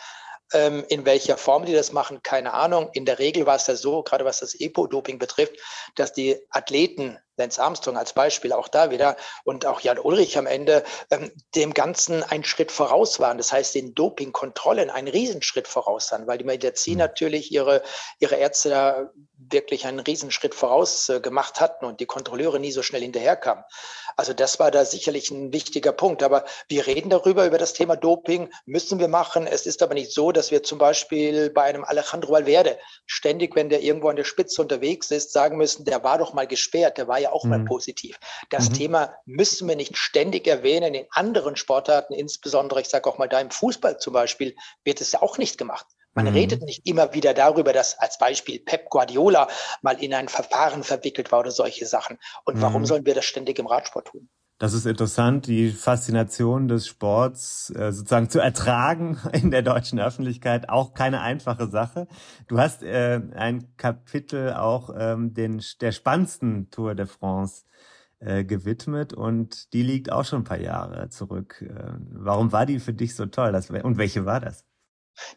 Speaker 5: Ähm, in welcher Form die das machen, keine Ahnung. In der Regel war es ja so, gerade was das Epo-Doping betrifft, dass die Athleten Lance Armstrong als Beispiel auch da wieder und auch Jan Ulrich am Ende ähm, dem Ganzen einen Schritt voraus waren. Das heißt, den Dopingkontrollen einen Riesenschritt voraus waren, weil die Medizin mhm. natürlich ihre, ihre Ärzte da wirklich einen Riesenschritt voraus äh, gemacht hatten und die Kontrolleure nie so schnell hinterherkamen. Also das war da sicherlich ein wichtiger Punkt. Aber wir reden darüber, über das Thema Doping, müssen wir machen. Es ist aber nicht so, dass wir zum Beispiel bei einem Alejandro Valverde ständig, wenn der irgendwo an der Spitze unterwegs ist, sagen müssen, der war doch mal gesperrt, der war ja auch mhm. mal positiv. Das mhm. Thema müssen wir nicht ständig erwähnen. In anderen Sportarten, insbesondere, ich sage auch mal da im Fußball zum Beispiel, wird es ja auch nicht gemacht. Man mhm. redet nicht immer wieder darüber, dass als Beispiel Pep Guardiola mal in ein Verfahren verwickelt war oder solche Sachen. Und warum mhm. sollen wir das ständig im Radsport tun?
Speaker 4: Das ist interessant, die Faszination des Sports äh, sozusagen zu ertragen in der deutschen Öffentlichkeit. Auch keine einfache Sache. Du hast äh, ein Kapitel auch ähm, den, der spannendsten Tour de France äh, gewidmet und die liegt auch schon ein paar Jahre zurück. Äh, warum war die für dich so toll? Das, und welche war das?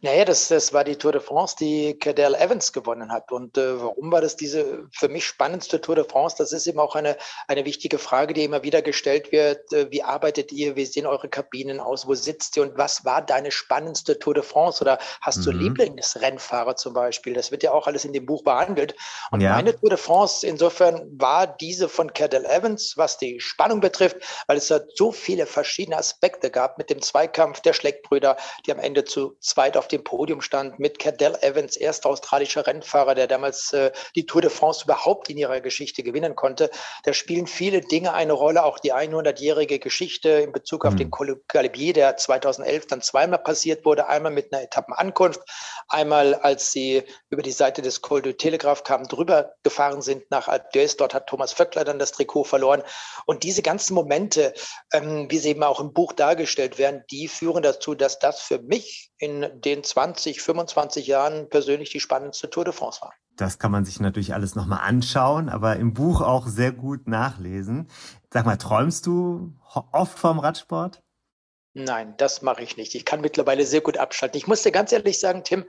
Speaker 5: Naja, das, das war die Tour de France, die Cadel Evans gewonnen hat. Und äh, warum war das diese für mich spannendste Tour de France? Das ist eben auch eine, eine wichtige Frage, die immer wieder gestellt wird. Äh, wie arbeitet ihr? Wie sehen eure Kabinen aus? Wo sitzt ihr? Und was war deine spannendste Tour de France? Oder hast mhm. du Lieblingsrennfahrer zum Beispiel? Das wird ja auch alles in dem Buch behandelt. Und ja. meine Tour de France insofern war diese von Cadel Evans, was die Spannung betrifft, weil es da so viele verschiedene Aspekte gab mit dem Zweikampf der Schleckbrüder, die am Ende zu zwei zweit auf dem Podium stand mit Cadell Evans, erster australischer Rennfahrer, der damals äh, die Tour de France überhaupt in ihrer Geschichte gewinnen konnte. Da spielen viele Dinge eine Rolle, auch die 100-jährige Geschichte in Bezug auf mhm. den Galibier, der 2011 dann zweimal passiert wurde, einmal mit einer Etappenankunft, einmal als sie über die Seite des Col de Telegraph kamen, drüber gefahren sind nach Alpe d'Huez. Dort hat Thomas Vöckler dann das Trikot verloren. Und diese ganzen Momente, ähm, wie sie eben auch im Buch dargestellt werden, die führen dazu, dass das für mich in den 20, 25 Jahren persönlich die spannendste Tour de France war.
Speaker 4: Das kann man sich natürlich alles nochmal anschauen, aber im Buch auch sehr gut nachlesen. Sag mal, träumst du oft vom Radsport?
Speaker 5: Nein, das mache ich nicht. Ich kann mittlerweile sehr gut abschalten. Ich muss dir ganz ehrlich sagen, Tim,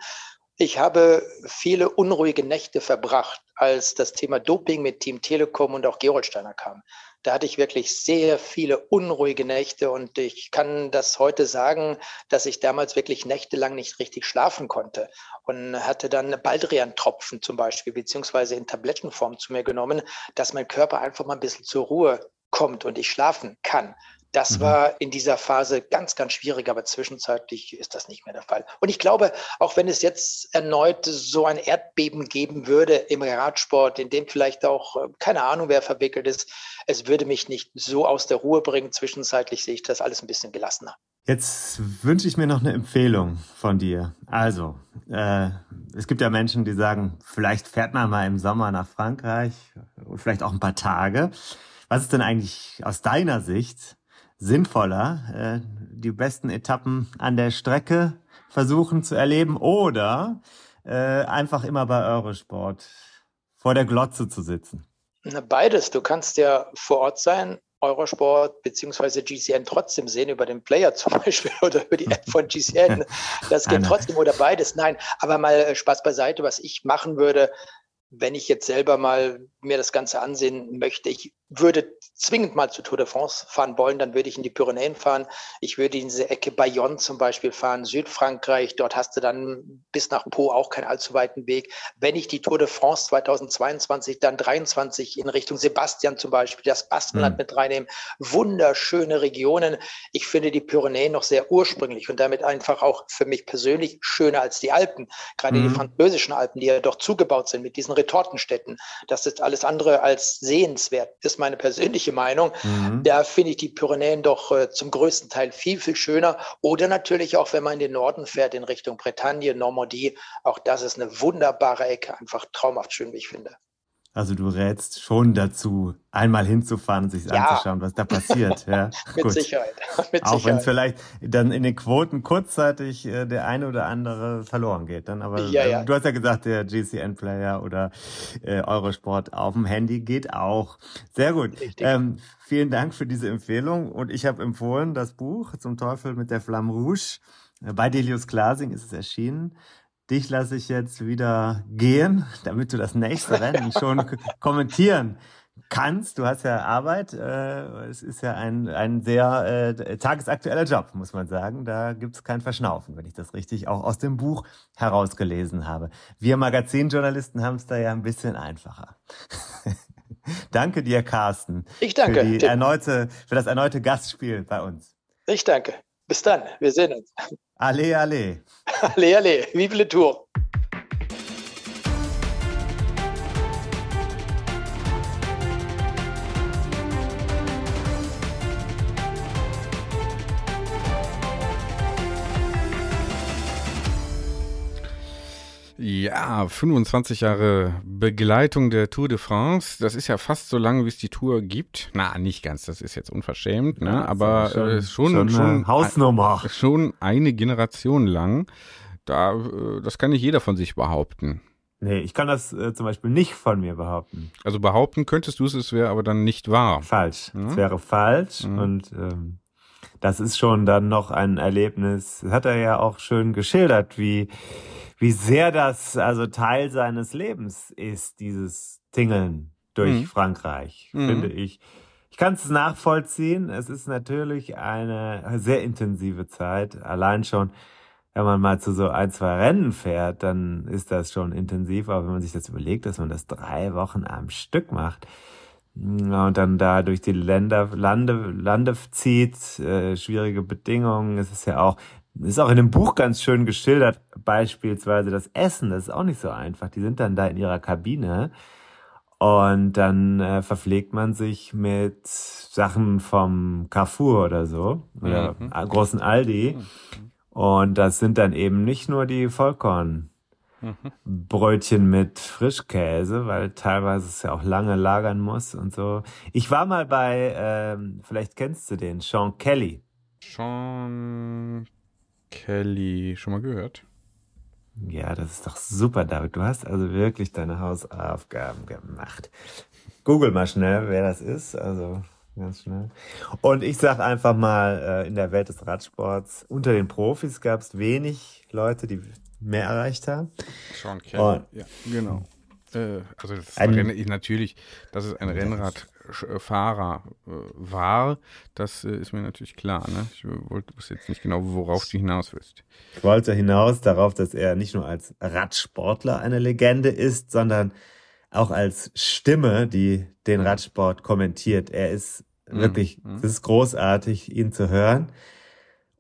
Speaker 5: ich habe viele unruhige Nächte verbracht, als das Thema Doping mit Team Telekom und auch Gerolsteiner kam. Da hatte ich wirklich sehr viele unruhige Nächte und ich kann das heute sagen, dass ich damals wirklich nächtelang nicht richtig schlafen konnte und hatte dann Baldrian-Tropfen zum Beispiel, beziehungsweise in Tablettenform zu mir genommen, dass mein Körper einfach mal ein bisschen zur Ruhe kommt und ich schlafen kann. Das mhm. war in dieser Phase ganz, ganz schwierig, aber zwischenzeitlich ist das nicht mehr der Fall. Und ich glaube, auch wenn es jetzt erneut so ein Erdbeben geben würde im Radsport, in dem vielleicht auch äh, keine Ahnung, wer verwickelt ist, es würde mich nicht so aus der Ruhe bringen. Zwischenzeitlich sehe ich das alles ein bisschen gelassener.
Speaker 4: Jetzt wünsche ich mir noch eine Empfehlung von dir. Also, äh, es gibt ja Menschen, die sagen, vielleicht fährt man mal im Sommer nach Frankreich und vielleicht auch ein paar Tage. Was ist denn eigentlich aus deiner Sicht sinnvoller, äh, die besten Etappen an der Strecke versuchen zu erleben oder äh, einfach immer bei Eurosport vor der Glotze zu sitzen?
Speaker 5: Beides. Du kannst ja vor Ort sein, Eurosport beziehungsweise GCN trotzdem sehen über den Player zum Beispiel oder über die App von GCN. Das geht trotzdem oder beides. Nein, aber mal äh, Spaß beiseite, was ich machen würde, wenn ich jetzt selber mal mir das Ganze ansehen möchte, ich würde zwingend mal zu Tour de France fahren wollen, dann würde ich in die Pyrenäen fahren. Ich würde in diese Ecke Bayonne zum Beispiel fahren, Südfrankreich. Dort hast du dann bis nach Po auch keinen allzu weiten Weg. Wenn ich die Tour de France 2022, dann 23 in Richtung Sebastian zum Beispiel, das Baskenland mhm. mit reinnehmen, wunderschöne Regionen. Ich finde die Pyrenäen noch sehr ursprünglich und damit einfach auch für mich persönlich schöner als die Alpen. Gerade mhm. die französischen Alpen, die ja doch zugebaut sind mit diesen Retortenstädten. Das ist alles andere als sehenswert. Das ist meine persönliche Meinung. Mhm. Da finde ich die Pyrenäen doch äh, zum größten Teil viel, viel schöner. Oder natürlich auch, wenn man in den Norden fährt, in Richtung Bretagne, Normandie. Auch das ist eine wunderbare Ecke, einfach traumhaft schön, wie ich finde.
Speaker 4: Also du rätst schon dazu, einmal hinzufahren und sich ja. anzuschauen, was da passiert. Ja,
Speaker 5: mit gut. Sicherheit. Mit
Speaker 4: Auch wenn es vielleicht dann in den Quoten kurzzeitig äh, der eine oder andere verloren geht. Dann aber ja, ja. du hast ja gesagt, der GCN-Player oder äh, Eurosport auf dem Handy geht auch. Sehr gut. Ähm, vielen Dank für diese Empfehlung. Und ich habe empfohlen das Buch Zum Teufel mit der Flamme Rouge. Bei Delius Glasing ist es erschienen. Dich lasse ich jetzt wieder gehen, damit du das nächste Rennen schon kommentieren kannst. Du hast ja Arbeit. Äh, es ist ja ein, ein sehr äh, tagesaktueller Job, muss man sagen. Da gibt's kein Verschnaufen, wenn ich das richtig auch aus dem Buch herausgelesen habe. Wir Magazinjournalisten haben es da ja ein bisschen einfacher. danke dir, Carsten.
Speaker 5: Ich danke.
Speaker 4: Für, die erneute, für das erneute Gastspiel bei uns.
Speaker 5: Ich danke. Bis dann. Wir sehen uns.
Speaker 4: Allez, allez.
Speaker 5: Allez, allez. Vive le tour.
Speaker 3: Ja, 25 Jahre Begleitung der Tour de France. Das ist ja fast so lange, wie es die Tour gibt. Na, nicht ganz, das ist jetzt unverschämt, ne? Ja, aber schon, äh, schon, schon, schon
Speaker 4: Hausnummer.
Speaker 3: Schon eine Generation lang. Da, äh, das kann nicht jeder von sich behaupten.
Speaker 4: Nee, ich kann das äh, zum Beispiel nicht von mir behaupten.
Speaker 3: Also behaupten könntest du es, es wäre aber dann nicht wahr.
Speaker 4: Falsch. Es ja? wäre falsch mhm. und ähm, das ist schon dann noch ein Erlebnis. Das hat er ja auch schön geschildert, wie wie sehr das also Teil seines Lebens ist, dieses Tingeln durch mhm. Frankreich, mhm. finde ich. Ich kann es nachvollziehen. Es ist natürlich eine sehr intensive Zeit. Allein schon, wenn man mal zu so ein, zwei Rennen fährt, dann ist das schon intensiv. Aber wenn man sich das überlegt, dass man das drei Wochen am Stück macht, und dann da durch die Länder, Lande, Lande zieht, äh, schwierige Bedingungen. Es ist ja auch ist auch in dem Buch ganz schön geschildert, beispielsweise das Essen, das ist auch nicht so einfach. Die sind dann da in ihrer Kabine und dann äh, verpflegt man sich mit Sachen vom Carrefour oder so oder mhm. großen Aldi. Mhm. Und das sind dann eben nicht nur die Vollkornbrötchen mhm. mit Frischkäse, weil teilweise es ja auch lange lagern muss und so. Ich war mal bei, ähm, vielleicht kennst du den, Sean Kelly.
Speaker 3: Sean Kelly, schon mal gehört?
Speaker 4: Ja, das ist doch super, David. Du hast also wirklich deine Hausaufgaben gemacht. Google mal schnell, wer das ist. Also ganz schnell. Und ich sag einfach mal, äh, in der Welt des Radsports, unter den Profis gab es wenig Leute, die mehr erreicht haben.
Speaker 3: Sean Kelly, Und, ja, genau. Äh, also das ein, Renn, natürlich, dass es ein Rennradfahrer äh, war, das ist mir natürlich klar. Ne? Ich wollte jetzt nicht genau, worauf du hinaus willst.
Speaker 4: Ich wollte hinaus darauf, dass er nicht nur als Radsportler eine Legende ist, sondern auch als Stimme, die den mhm. Radsport kommentiert. Er ist mhm. wirklich, mhm. es ist großartig, ihn zu hören.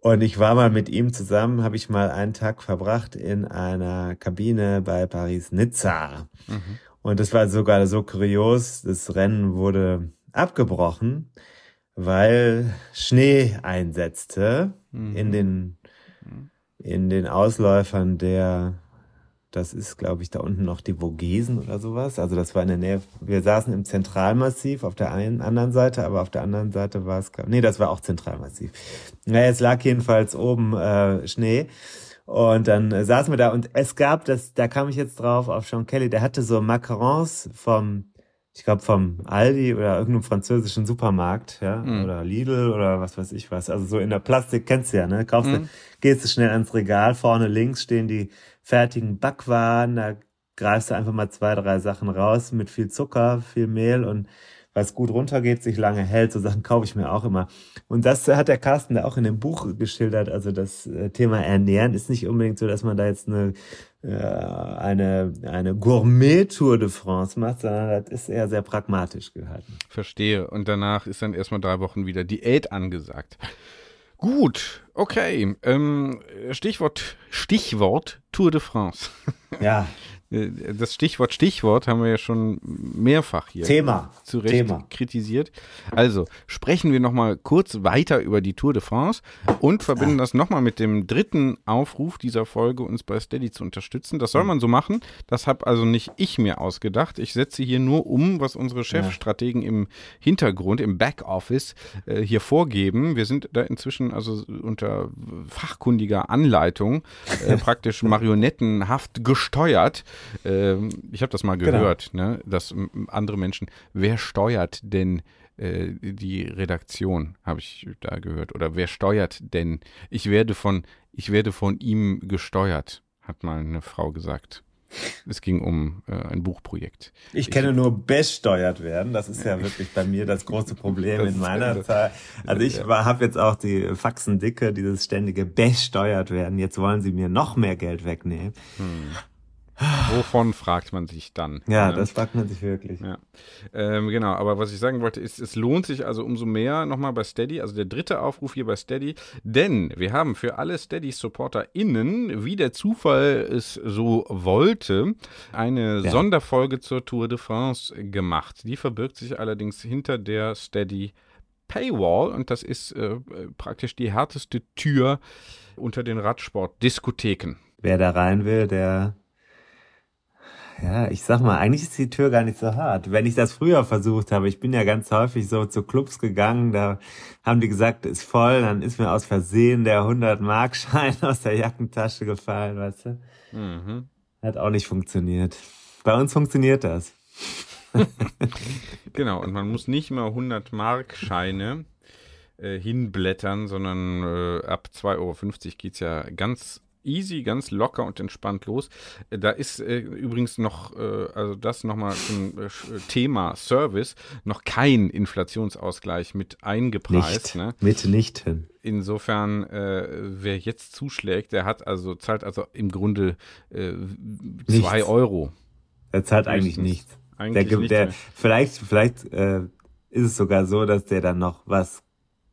Speaker 4: Und ich war mal mit ihm zusammen, habe ich mal einen Tag verbracht in einer Kabine bei Paris-Nizza. Mhm. Und das war sogar so kurios, das Rennen wurde abgebrochen, weil Schnee einsetzte mhm. in den, in den Ausläufern der das ist, glaube ich, da unten noch die Vogesen oder sowas. Also das war in der Nähe. Wir saßen im Zentralmassiv auf der einen anderen Seite, aber auf der anderen Seite war es, nee, das war auch Zentralmassiv. Naja, es lag jedenfalls oben äh, Schnee. Und dann äh, saßen wir da und es gab das, da kam ich jetzt drauf auf Sean Kelly, der hatte so Macarons vom, ich glaube vom Aldi oder irgendeinem französischen Supermarkt, ja, mm. oder Lidl oder was weiß ich was. Also so in der Plastik kennst du ja, ne? Kaufst mm. du, gehst du schnell ans Regal, vorne links stehen die fertigen Backwaren. Da greifst du einfach mal zwei, drei Sachen raus mit viel Zucker, viel Mehl und was gut runtergeht, sich lange hält. So Sachen kaufe ich mir auch immer. Und das hat der Carsten da auch in dem Buch geschildert. Also das äh, Thema Ernähren ist nicht unbedingt so, dass man da jetzt eine, eine, eine Gourmet-Tour de France macht, sondern das ist eher sehr pragmatisch gehalten.
Speaker 3: Verstehe. Und danach ist dann erstmal drei Wochen wieder Diät angesagt. Gut, okay. Ähm, Stichwort, Stichwort Tour de France.
Speaker 4: Ja.
Speaker 3: Äh, das Stichwort Stichwort haben wir ja schon mehrfach hier
Speaker 4: Thema.
Speaker 3: zu Recht
Speaker 4: Thema.
Speaker 3: kritisiert. Also sprechen wir nochmal kurz weiter über die Tour de France und verbinden das nochmal mit dem dritten Aufruf dieser Folge, uns bei Steady zu unterstützen. Das soll man so machen. Das habe also nicht ich mir ausgedacht. Ich setze hier nur um, was unsere Chefstrategen im Hintergrund, im Backoffice äh, hier vorgeben. Wir sind da inzwischen also unter fachkundiger Anleitung äh, praktisch marionettenhaft gesteuert. Ähm, ich habe das mal genau. gehört, genau. ne, dass andere Menschen, wer steuert denn äh, die Redaktion, habe ich da gehört. Oder wer steuert denn? Ich werde von, ich werde von ihm gesteuert, hat mal eine Frau gesagt. Es ging um äh, ein Buchprojekt.
Speaker 4: Ich kenne ich, nur besteuert werden. Das ist ja wirklich bei mir das große Problem das in meiner Zeit. Also ich ja. habe jetzt auch die Faxen dicke, dieses ständige besteuert werden. Jetzt wollen sie mir noch mehr Geld wegnehmen. Hm.
Speaker 3: Wovon fragt man sich dann?
Speaker 4: Ja, ne? das fragt man sich wirklich.
Speaker 3: Ja. Ähm, genau, aber was ich sagen wollte, ist, es lohnt sich also umso mehr nochmal bei Steady, also der dritte Aufruf hier bei Steady, denn wir haben für alle Steady-SupporterInnen, wie der Zufall es so wollte, eine ja. Sonderfolge zur Tour de France gemacht. Die verbirgt sich allerdings hinter der Steady Paywall und das ist äh, praktisch die härteste Tür unter den Radsport-Diskotheken.
Speaker 4: Wer da rein will, der ja, ich sag mal, eigentlich ist die Tür gar nicht so hart. Wenn ich das früher versucht habe, ich bin ja ganz häufig so zu Clubs gegangen, da haben die gesagt, ist voll, dann ist mir aus Versehen der 100-Markschein aus der Jackentasche gefallen, weißt du? Mhm. Hat auch nicht funktioniert. Bei uns funktioniert das.
Speaker 3: genau, und man muss nicht mal 100 Markscheine äh, hinblättern, sondern äh, ab 2,50 Euro geht's ja ganz easy, ganz locker und entspannt los. Äh, da ist äh, übrigens noch, äh, also das nochmal zum äh, Thema Service, noch kein Inflationsausgleich mit eingepreist.
Speaker 4: Nicht,
Speaker 3: ne?
Speaker 4: Mitnichten.
Speaker 3: Insofern, äh, wer jetzt zuschlägt, der hat also, zahlt also im Grunde äh, zwei Euro.
Speaker 4: Er zahlt eigentlich nichts. Eigentlich der, nicht der, vielleicht, vielleicht äh, ist es sogar so, dass der dann noch was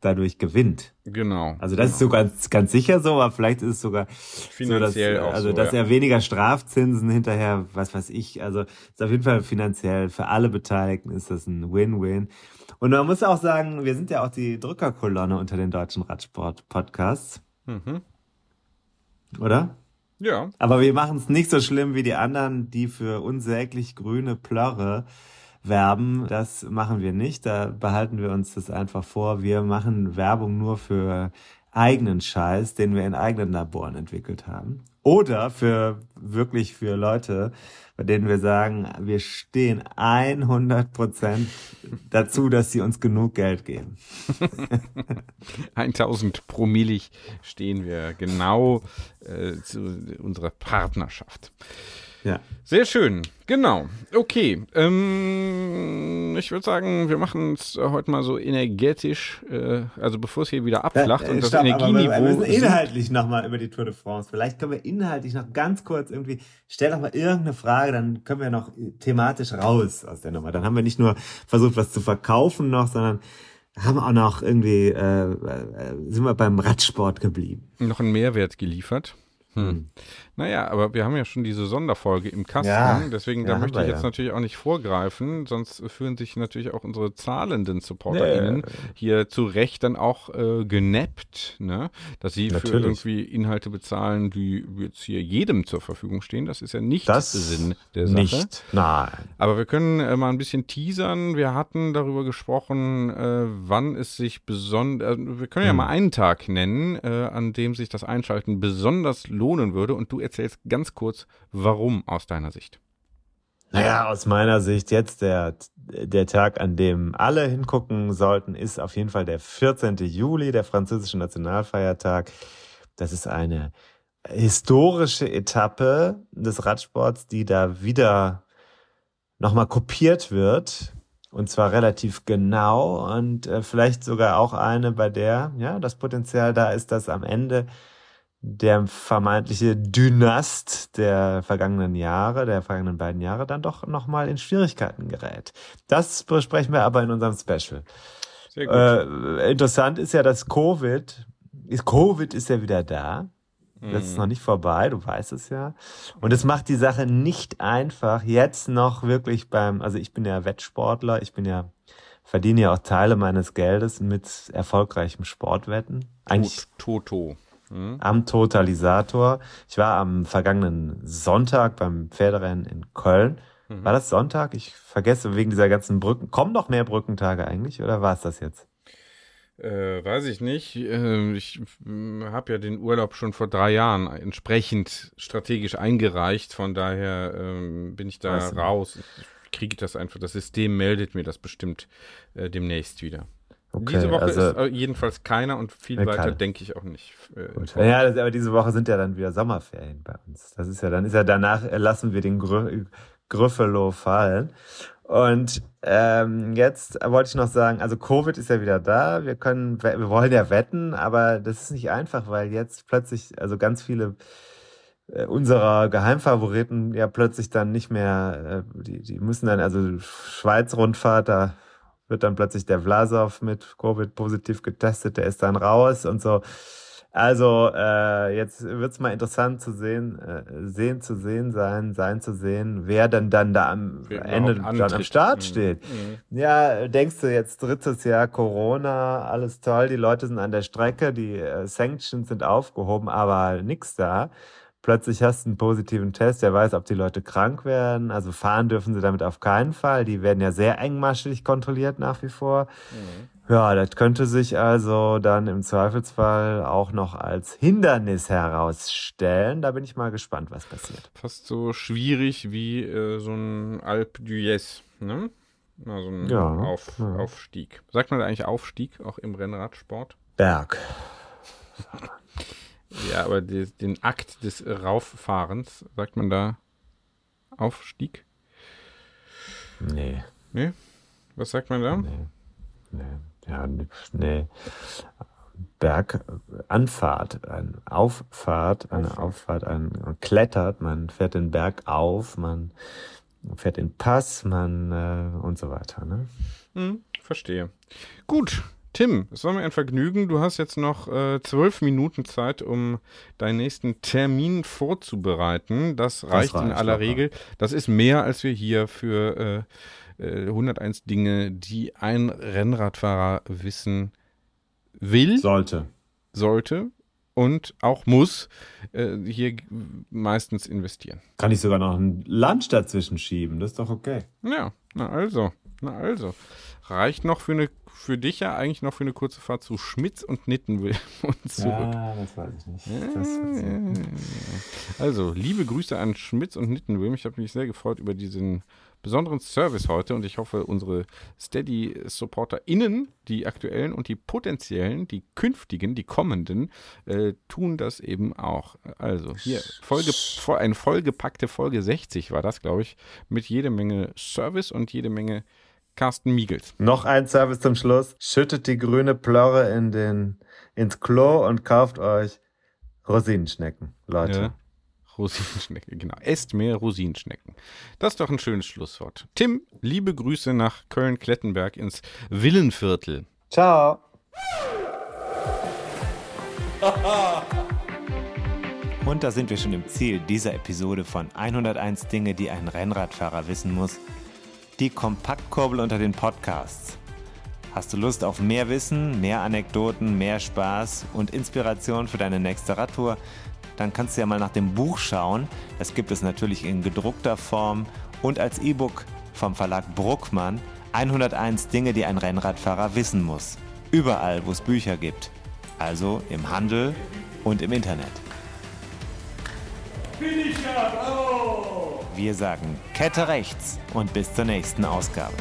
Speaker 4: dadurch gewinnt.
Speaker 3: Genau.
Speaker 4: Also das
Speaker 3: genau.
Speaker 4: ist so ganz, ganz sicher so, aber vielleicht ist es sogar
Speaker 3: finanziell
Speaker 4: so, dass,
Speaker 3: auch
Speaker 4: also
Speaker 3: so,
Speaker 4: dass
Speaker 3: ja.
Speaker 4: er weniger Strafzinsen hinterher, was weiß ich, also ist auf jeden Fall finanziell für alle Beteiligten ist das ein Win-Win. Und man muss auch sagen, wir sind ja auch die Drückerkolonne unter den deutschen Radsport-Podcasts,
Speaker 3: Mhm.
Speaker 4: oder?
Speaker 3: Ja,
Speaker 4: Aber wir machen es nicht so schlimm wie die anderen, die für unsäglich grüne Plörre werben. Das machen wir nicht. Da behalten wir uns das einfach vor. Wir machen Werbung nur für eigenen Scheiß, den wir in eigenen Laboren entwickelt haben. Oder für wirklich für Leute, bei denen wir sagen, wir stehen 100 Prozent dazu, dass sie uns genug Geld geben.
Speaker 3: 1000 promillig stehen wir genau äh, zu unserer Partnerschaft.
Speaker 4: Ja.
Speaker 3: Sehr schön, genau. Okay, ähm, ich würde sagen, wir machen es heute mal so energetisch, äh, also bevor es hier wieder abflacht
Speaker 4: Äh,
Speaker 3: und das
Speaker 4: stopp, aber wir-
Speaker 3: Energieniveau.
Speaker 4: Wir müssen inhaltlich nochmal über die Tour de France. Vielleicht können wir inhaltlich noch ganz kurz irgendwie, stell doch mal irgendeine Frage, dann können wir noch thematisch raus aus der Nummer. Dann haben wir nicht nur versucht, was zu verkaufen noch, sondern haben auch noch irgendwie, äh, äh, sind wir beim Radsport geblieben.
Speaker 3: noch einen Mehrwert geliefert. Hm. Naja, aber wir haben ja schon diese Sonderfolge im Kasten,
Speaker 4: Ja,
Speaker 3: deswegen
Speaker 4: ja,
Speaker 3: da möchte ich jetzt
Speaker 4: ja.
Speaker 3: natürlich auch nicht vorgreifen, sonst fühlen sich natürlich auch unsere zahlenden SupporterInnen
Speaker 4: Nee.
Speaker 3: hier zu Recht dann auch äh, genappt, ne? dass sie für
Speaker 4: Natürlich.
Speaker 3: irgendwie Inhalte bezahlen, die jetzt hier jedem zur Verfügung stehen. Das ist ja nicht
Speaker 4: Das
Speaker 3: Sinn der Sache.
Speaker 4: Nicht. Nein.
Speaker 3: Aber wir können äh, mal ein bisschen teasern. Wir hatten darüber gesprochen, äh, wann es sich besonders, äh, wir können ja
Speaker 4: Hm.
Speaker 3: mal einen Tag nennen, äh, an dem sich das Einschalten besonders lohnen würde. Und du erzählst ganz kurz, warum aus deiner Sicht.
Speaker 4: Naja, aus meiner Sicht jetzt der, der Tag, an dem alle hingucken sollten, ist auf jeden Fall der 14. Juli, der französische Nationalfeiertag. Das ist eine historische Etappe des Radsports, die da wieder nochmal kopiert wird. Und zwar relativ genau und äh, vielleicht sogar auch eine, bei der ja das Potenzial da ist, dass am Ende der vermeintliche Dynast der vergangenen Jahre, der vergangenen beiden Jahre, dann doch nochmal in Schwierigkeiten gerät. Das besprechen wir aber in unserem Special.
Speaker 3: Sehr gut.
Speaker 4: Äh, interessant ist ja, dass Covid, ist, Covid ist ja wieder da. Das
Speaker 3: Mhm.
Speaker 4: ist noch nicht vorbei, du weißt es ja. Und es macht die Sache nicht einfach, jetzt noch wirklich beim, also ich bin ja Wettsportler, ich bin ja, verdiene ja auch Teile meines Geldes mit erfolgreichem Sportwetten. Eigentlich
Speaker 3: Tot- Toto. Hm?
Speaker 4: am Totalisator. Ich war am vergangenen Sonntag beim Pferderennen in Köln.
Speaker 3: Mhm.
Speaker 4: War das Sonntag? Ich vergesse wegen dieser ganzen Brücken. Kommen noch mehr Brückentage eigentlich oder war es das jetzt?
Speaker 3: Äh, weiß ich nicht. Äh, ich habe ja den Urlaub schon vor drei Jahren entsprechend strategisch eingereicht. Von daher ähm, bin ich da
Speaker 4: Weißt du.
Speaker 3: raus. Ich kriege das einfach. Das System meldet mir das bestimmt äh, demnächst wieder.
Speaker 4: Okay,
Speaker 3: Diese Woche
Speaker 4: also-
Speaker 3: ist äh, jedenfalls keiner und viel
Speaker 4: Äh,
Speaker 3: weiter denke ich auch nicht. Äh.
Speaker 4: Ja, das, aber diese Woche sind ja dann wieder Sommerferien bei uns. Das ist ja dann, ist ja danach äh, lassen wir den Grü Grüffalo fallen. Und ähm, jetzt wollte ich noch sagen, also Covid ist ja wieder da. Wir können, wir wollen ja wetten, aber das ist nicht einfach, weil jetzt plötzlich, also ganz viele äh, unserer Geheimfavoriten ja plötzlich dann nicht mehr, die, die müssen dann, also Schweiz-Rundfahrt, da wird dann plötzlich der Vlasov mit Covid positiv getestet, der ist dann raus und so. Also äh, jetzt wird's mal interessant zu sehen, äh, sehen zu sehen sein, sein zu sehen, wer denn dann da am
Speaker 3: Wer
Speaker 4: Ende dann am. Start
Speaker 3: Mhm.
Speaker 4: steht.
Speaker 3: Mhm.
Speaker 4: Ja, denkst du jetzt drittes Jahr Corona, alles toll, die Leute sind an der Strecke, die äh, Sanctions sind aufgehoben, aber nix da. Plötzlich hast du einen positiven Test, wer weiß, ob die Leute krank werden. Also fahren dürfen sie damit auf keinen Fall. Die werden ja sehr engmaschig kontrolliert nach wie vor. Ja, das könnte sich also dann im Zweifelsfall auch noch als Hindernis herausstellen. Da bin ich mal gespannt, was passiert.
Speaker 3: Fast so schwierig wie äh, so ein Alpe d'Huez, ne? Also ein
Speaker 4: Ja,
Speaker 3: Auf,
Speaker 4: ja.
Speaker 3: Aufstieg. Sagt man eigentlich Aufstieg, auch im Rennradsport?
Speaker 4: Berg.
Speaker 3: Ja, aber die, den Akt des Rauffahrens, sagt man da Aufstieg?
Speaker 4: Nee.
Speaker 3: Nee? Was sagt man da?
Speaker 4: Nee. Nee. Ja, nee. Berganfahrt, eine Auffahrt, eine
Speaker 3: Auffahrt.
Speaker 4: Auffahrt, ein, man klettert, man fährt den Berg auf, man fährt den Pass, man äh, und so weiter. Ne?
Speaker 3: Hm, verstehe. Gut, Tim, es war mir ein Vergnügen. Du hast jetzt noch äh, zwölf Minuten Zeit, um deinen nächsten Termin vorzubereiten. Das reicht, das reicht in aller Regel. Das ist mehr, als wir hier für äh, 101 äh, Dinge, die ein Rennradfahrer wissen will.
Speaker 6: Sollte.
Speaker 3: Sollte und auch muss äh, hier meistens investieren.
Speaker 6: Kann ich sogar noch ein Lunch dazwischen schieben, das ist doch okay.
Speaker 3: Ja, na also, na also. Reicht noch für eine für dich ja eigentlich noch für eine kurze Fahrt zu Schmitz und Nittenwil und zurück.
Speaker 6: Ja, das weiß ich nicht.
Speaker 3: Ja, also, liebe Grüße an Schmitz und Nittenwil. Ich habe mich sehr gefreut über diesen besonderen Service heute und ich hoffe, unsere Steady-SupporterInnen, die aktuellen und die potenziellen, die künftigen, die kommenden, äh, tun das eben auch. Also hier, Folge, eine vollgepackte Folge 60 war das, glaube ich, mit jede Menge Service und jede Menge Carsten Miegels.
Speaker 6: Noch ein Service zum Schluss. Schüttet die grüne Plörre in den, ins Klo und kauft euch Rosinenschnecken, Leute. Ja.
Speaker 3: Rosinenschnecke, genau. Esst mehr Rosinenschnecken. Das ist doch ein schönes Schlusswort. Tim, liebe Grüße nach Köln-Klettenberg ins Villenviertel.
Speaker 6: Ciao.
Speaker 4: Und da sind wir schon im Ziel dieser Episode von 101 Dinge, die ein Rennradfahrer wissen muss die Kompaktkurbel unter den Podcasts. Hast du Lust auf mehr Wissen, mehr Anekdoten, mehr Spaß und Inspiration für deine nächste Radtour? Dann kannst du ja mal nach dem Buch schauen. Das gibt es natürlich in gedruckter Form und als E-Book vom Verlag Bruckmann. 101 Dinge, die ein Rennradfahrer wissen muss. Überall, wo es Bücher gibt. Also im Handel und im Internet. Wir sagen Kette rechts und bis zur nächsten Ausgabe.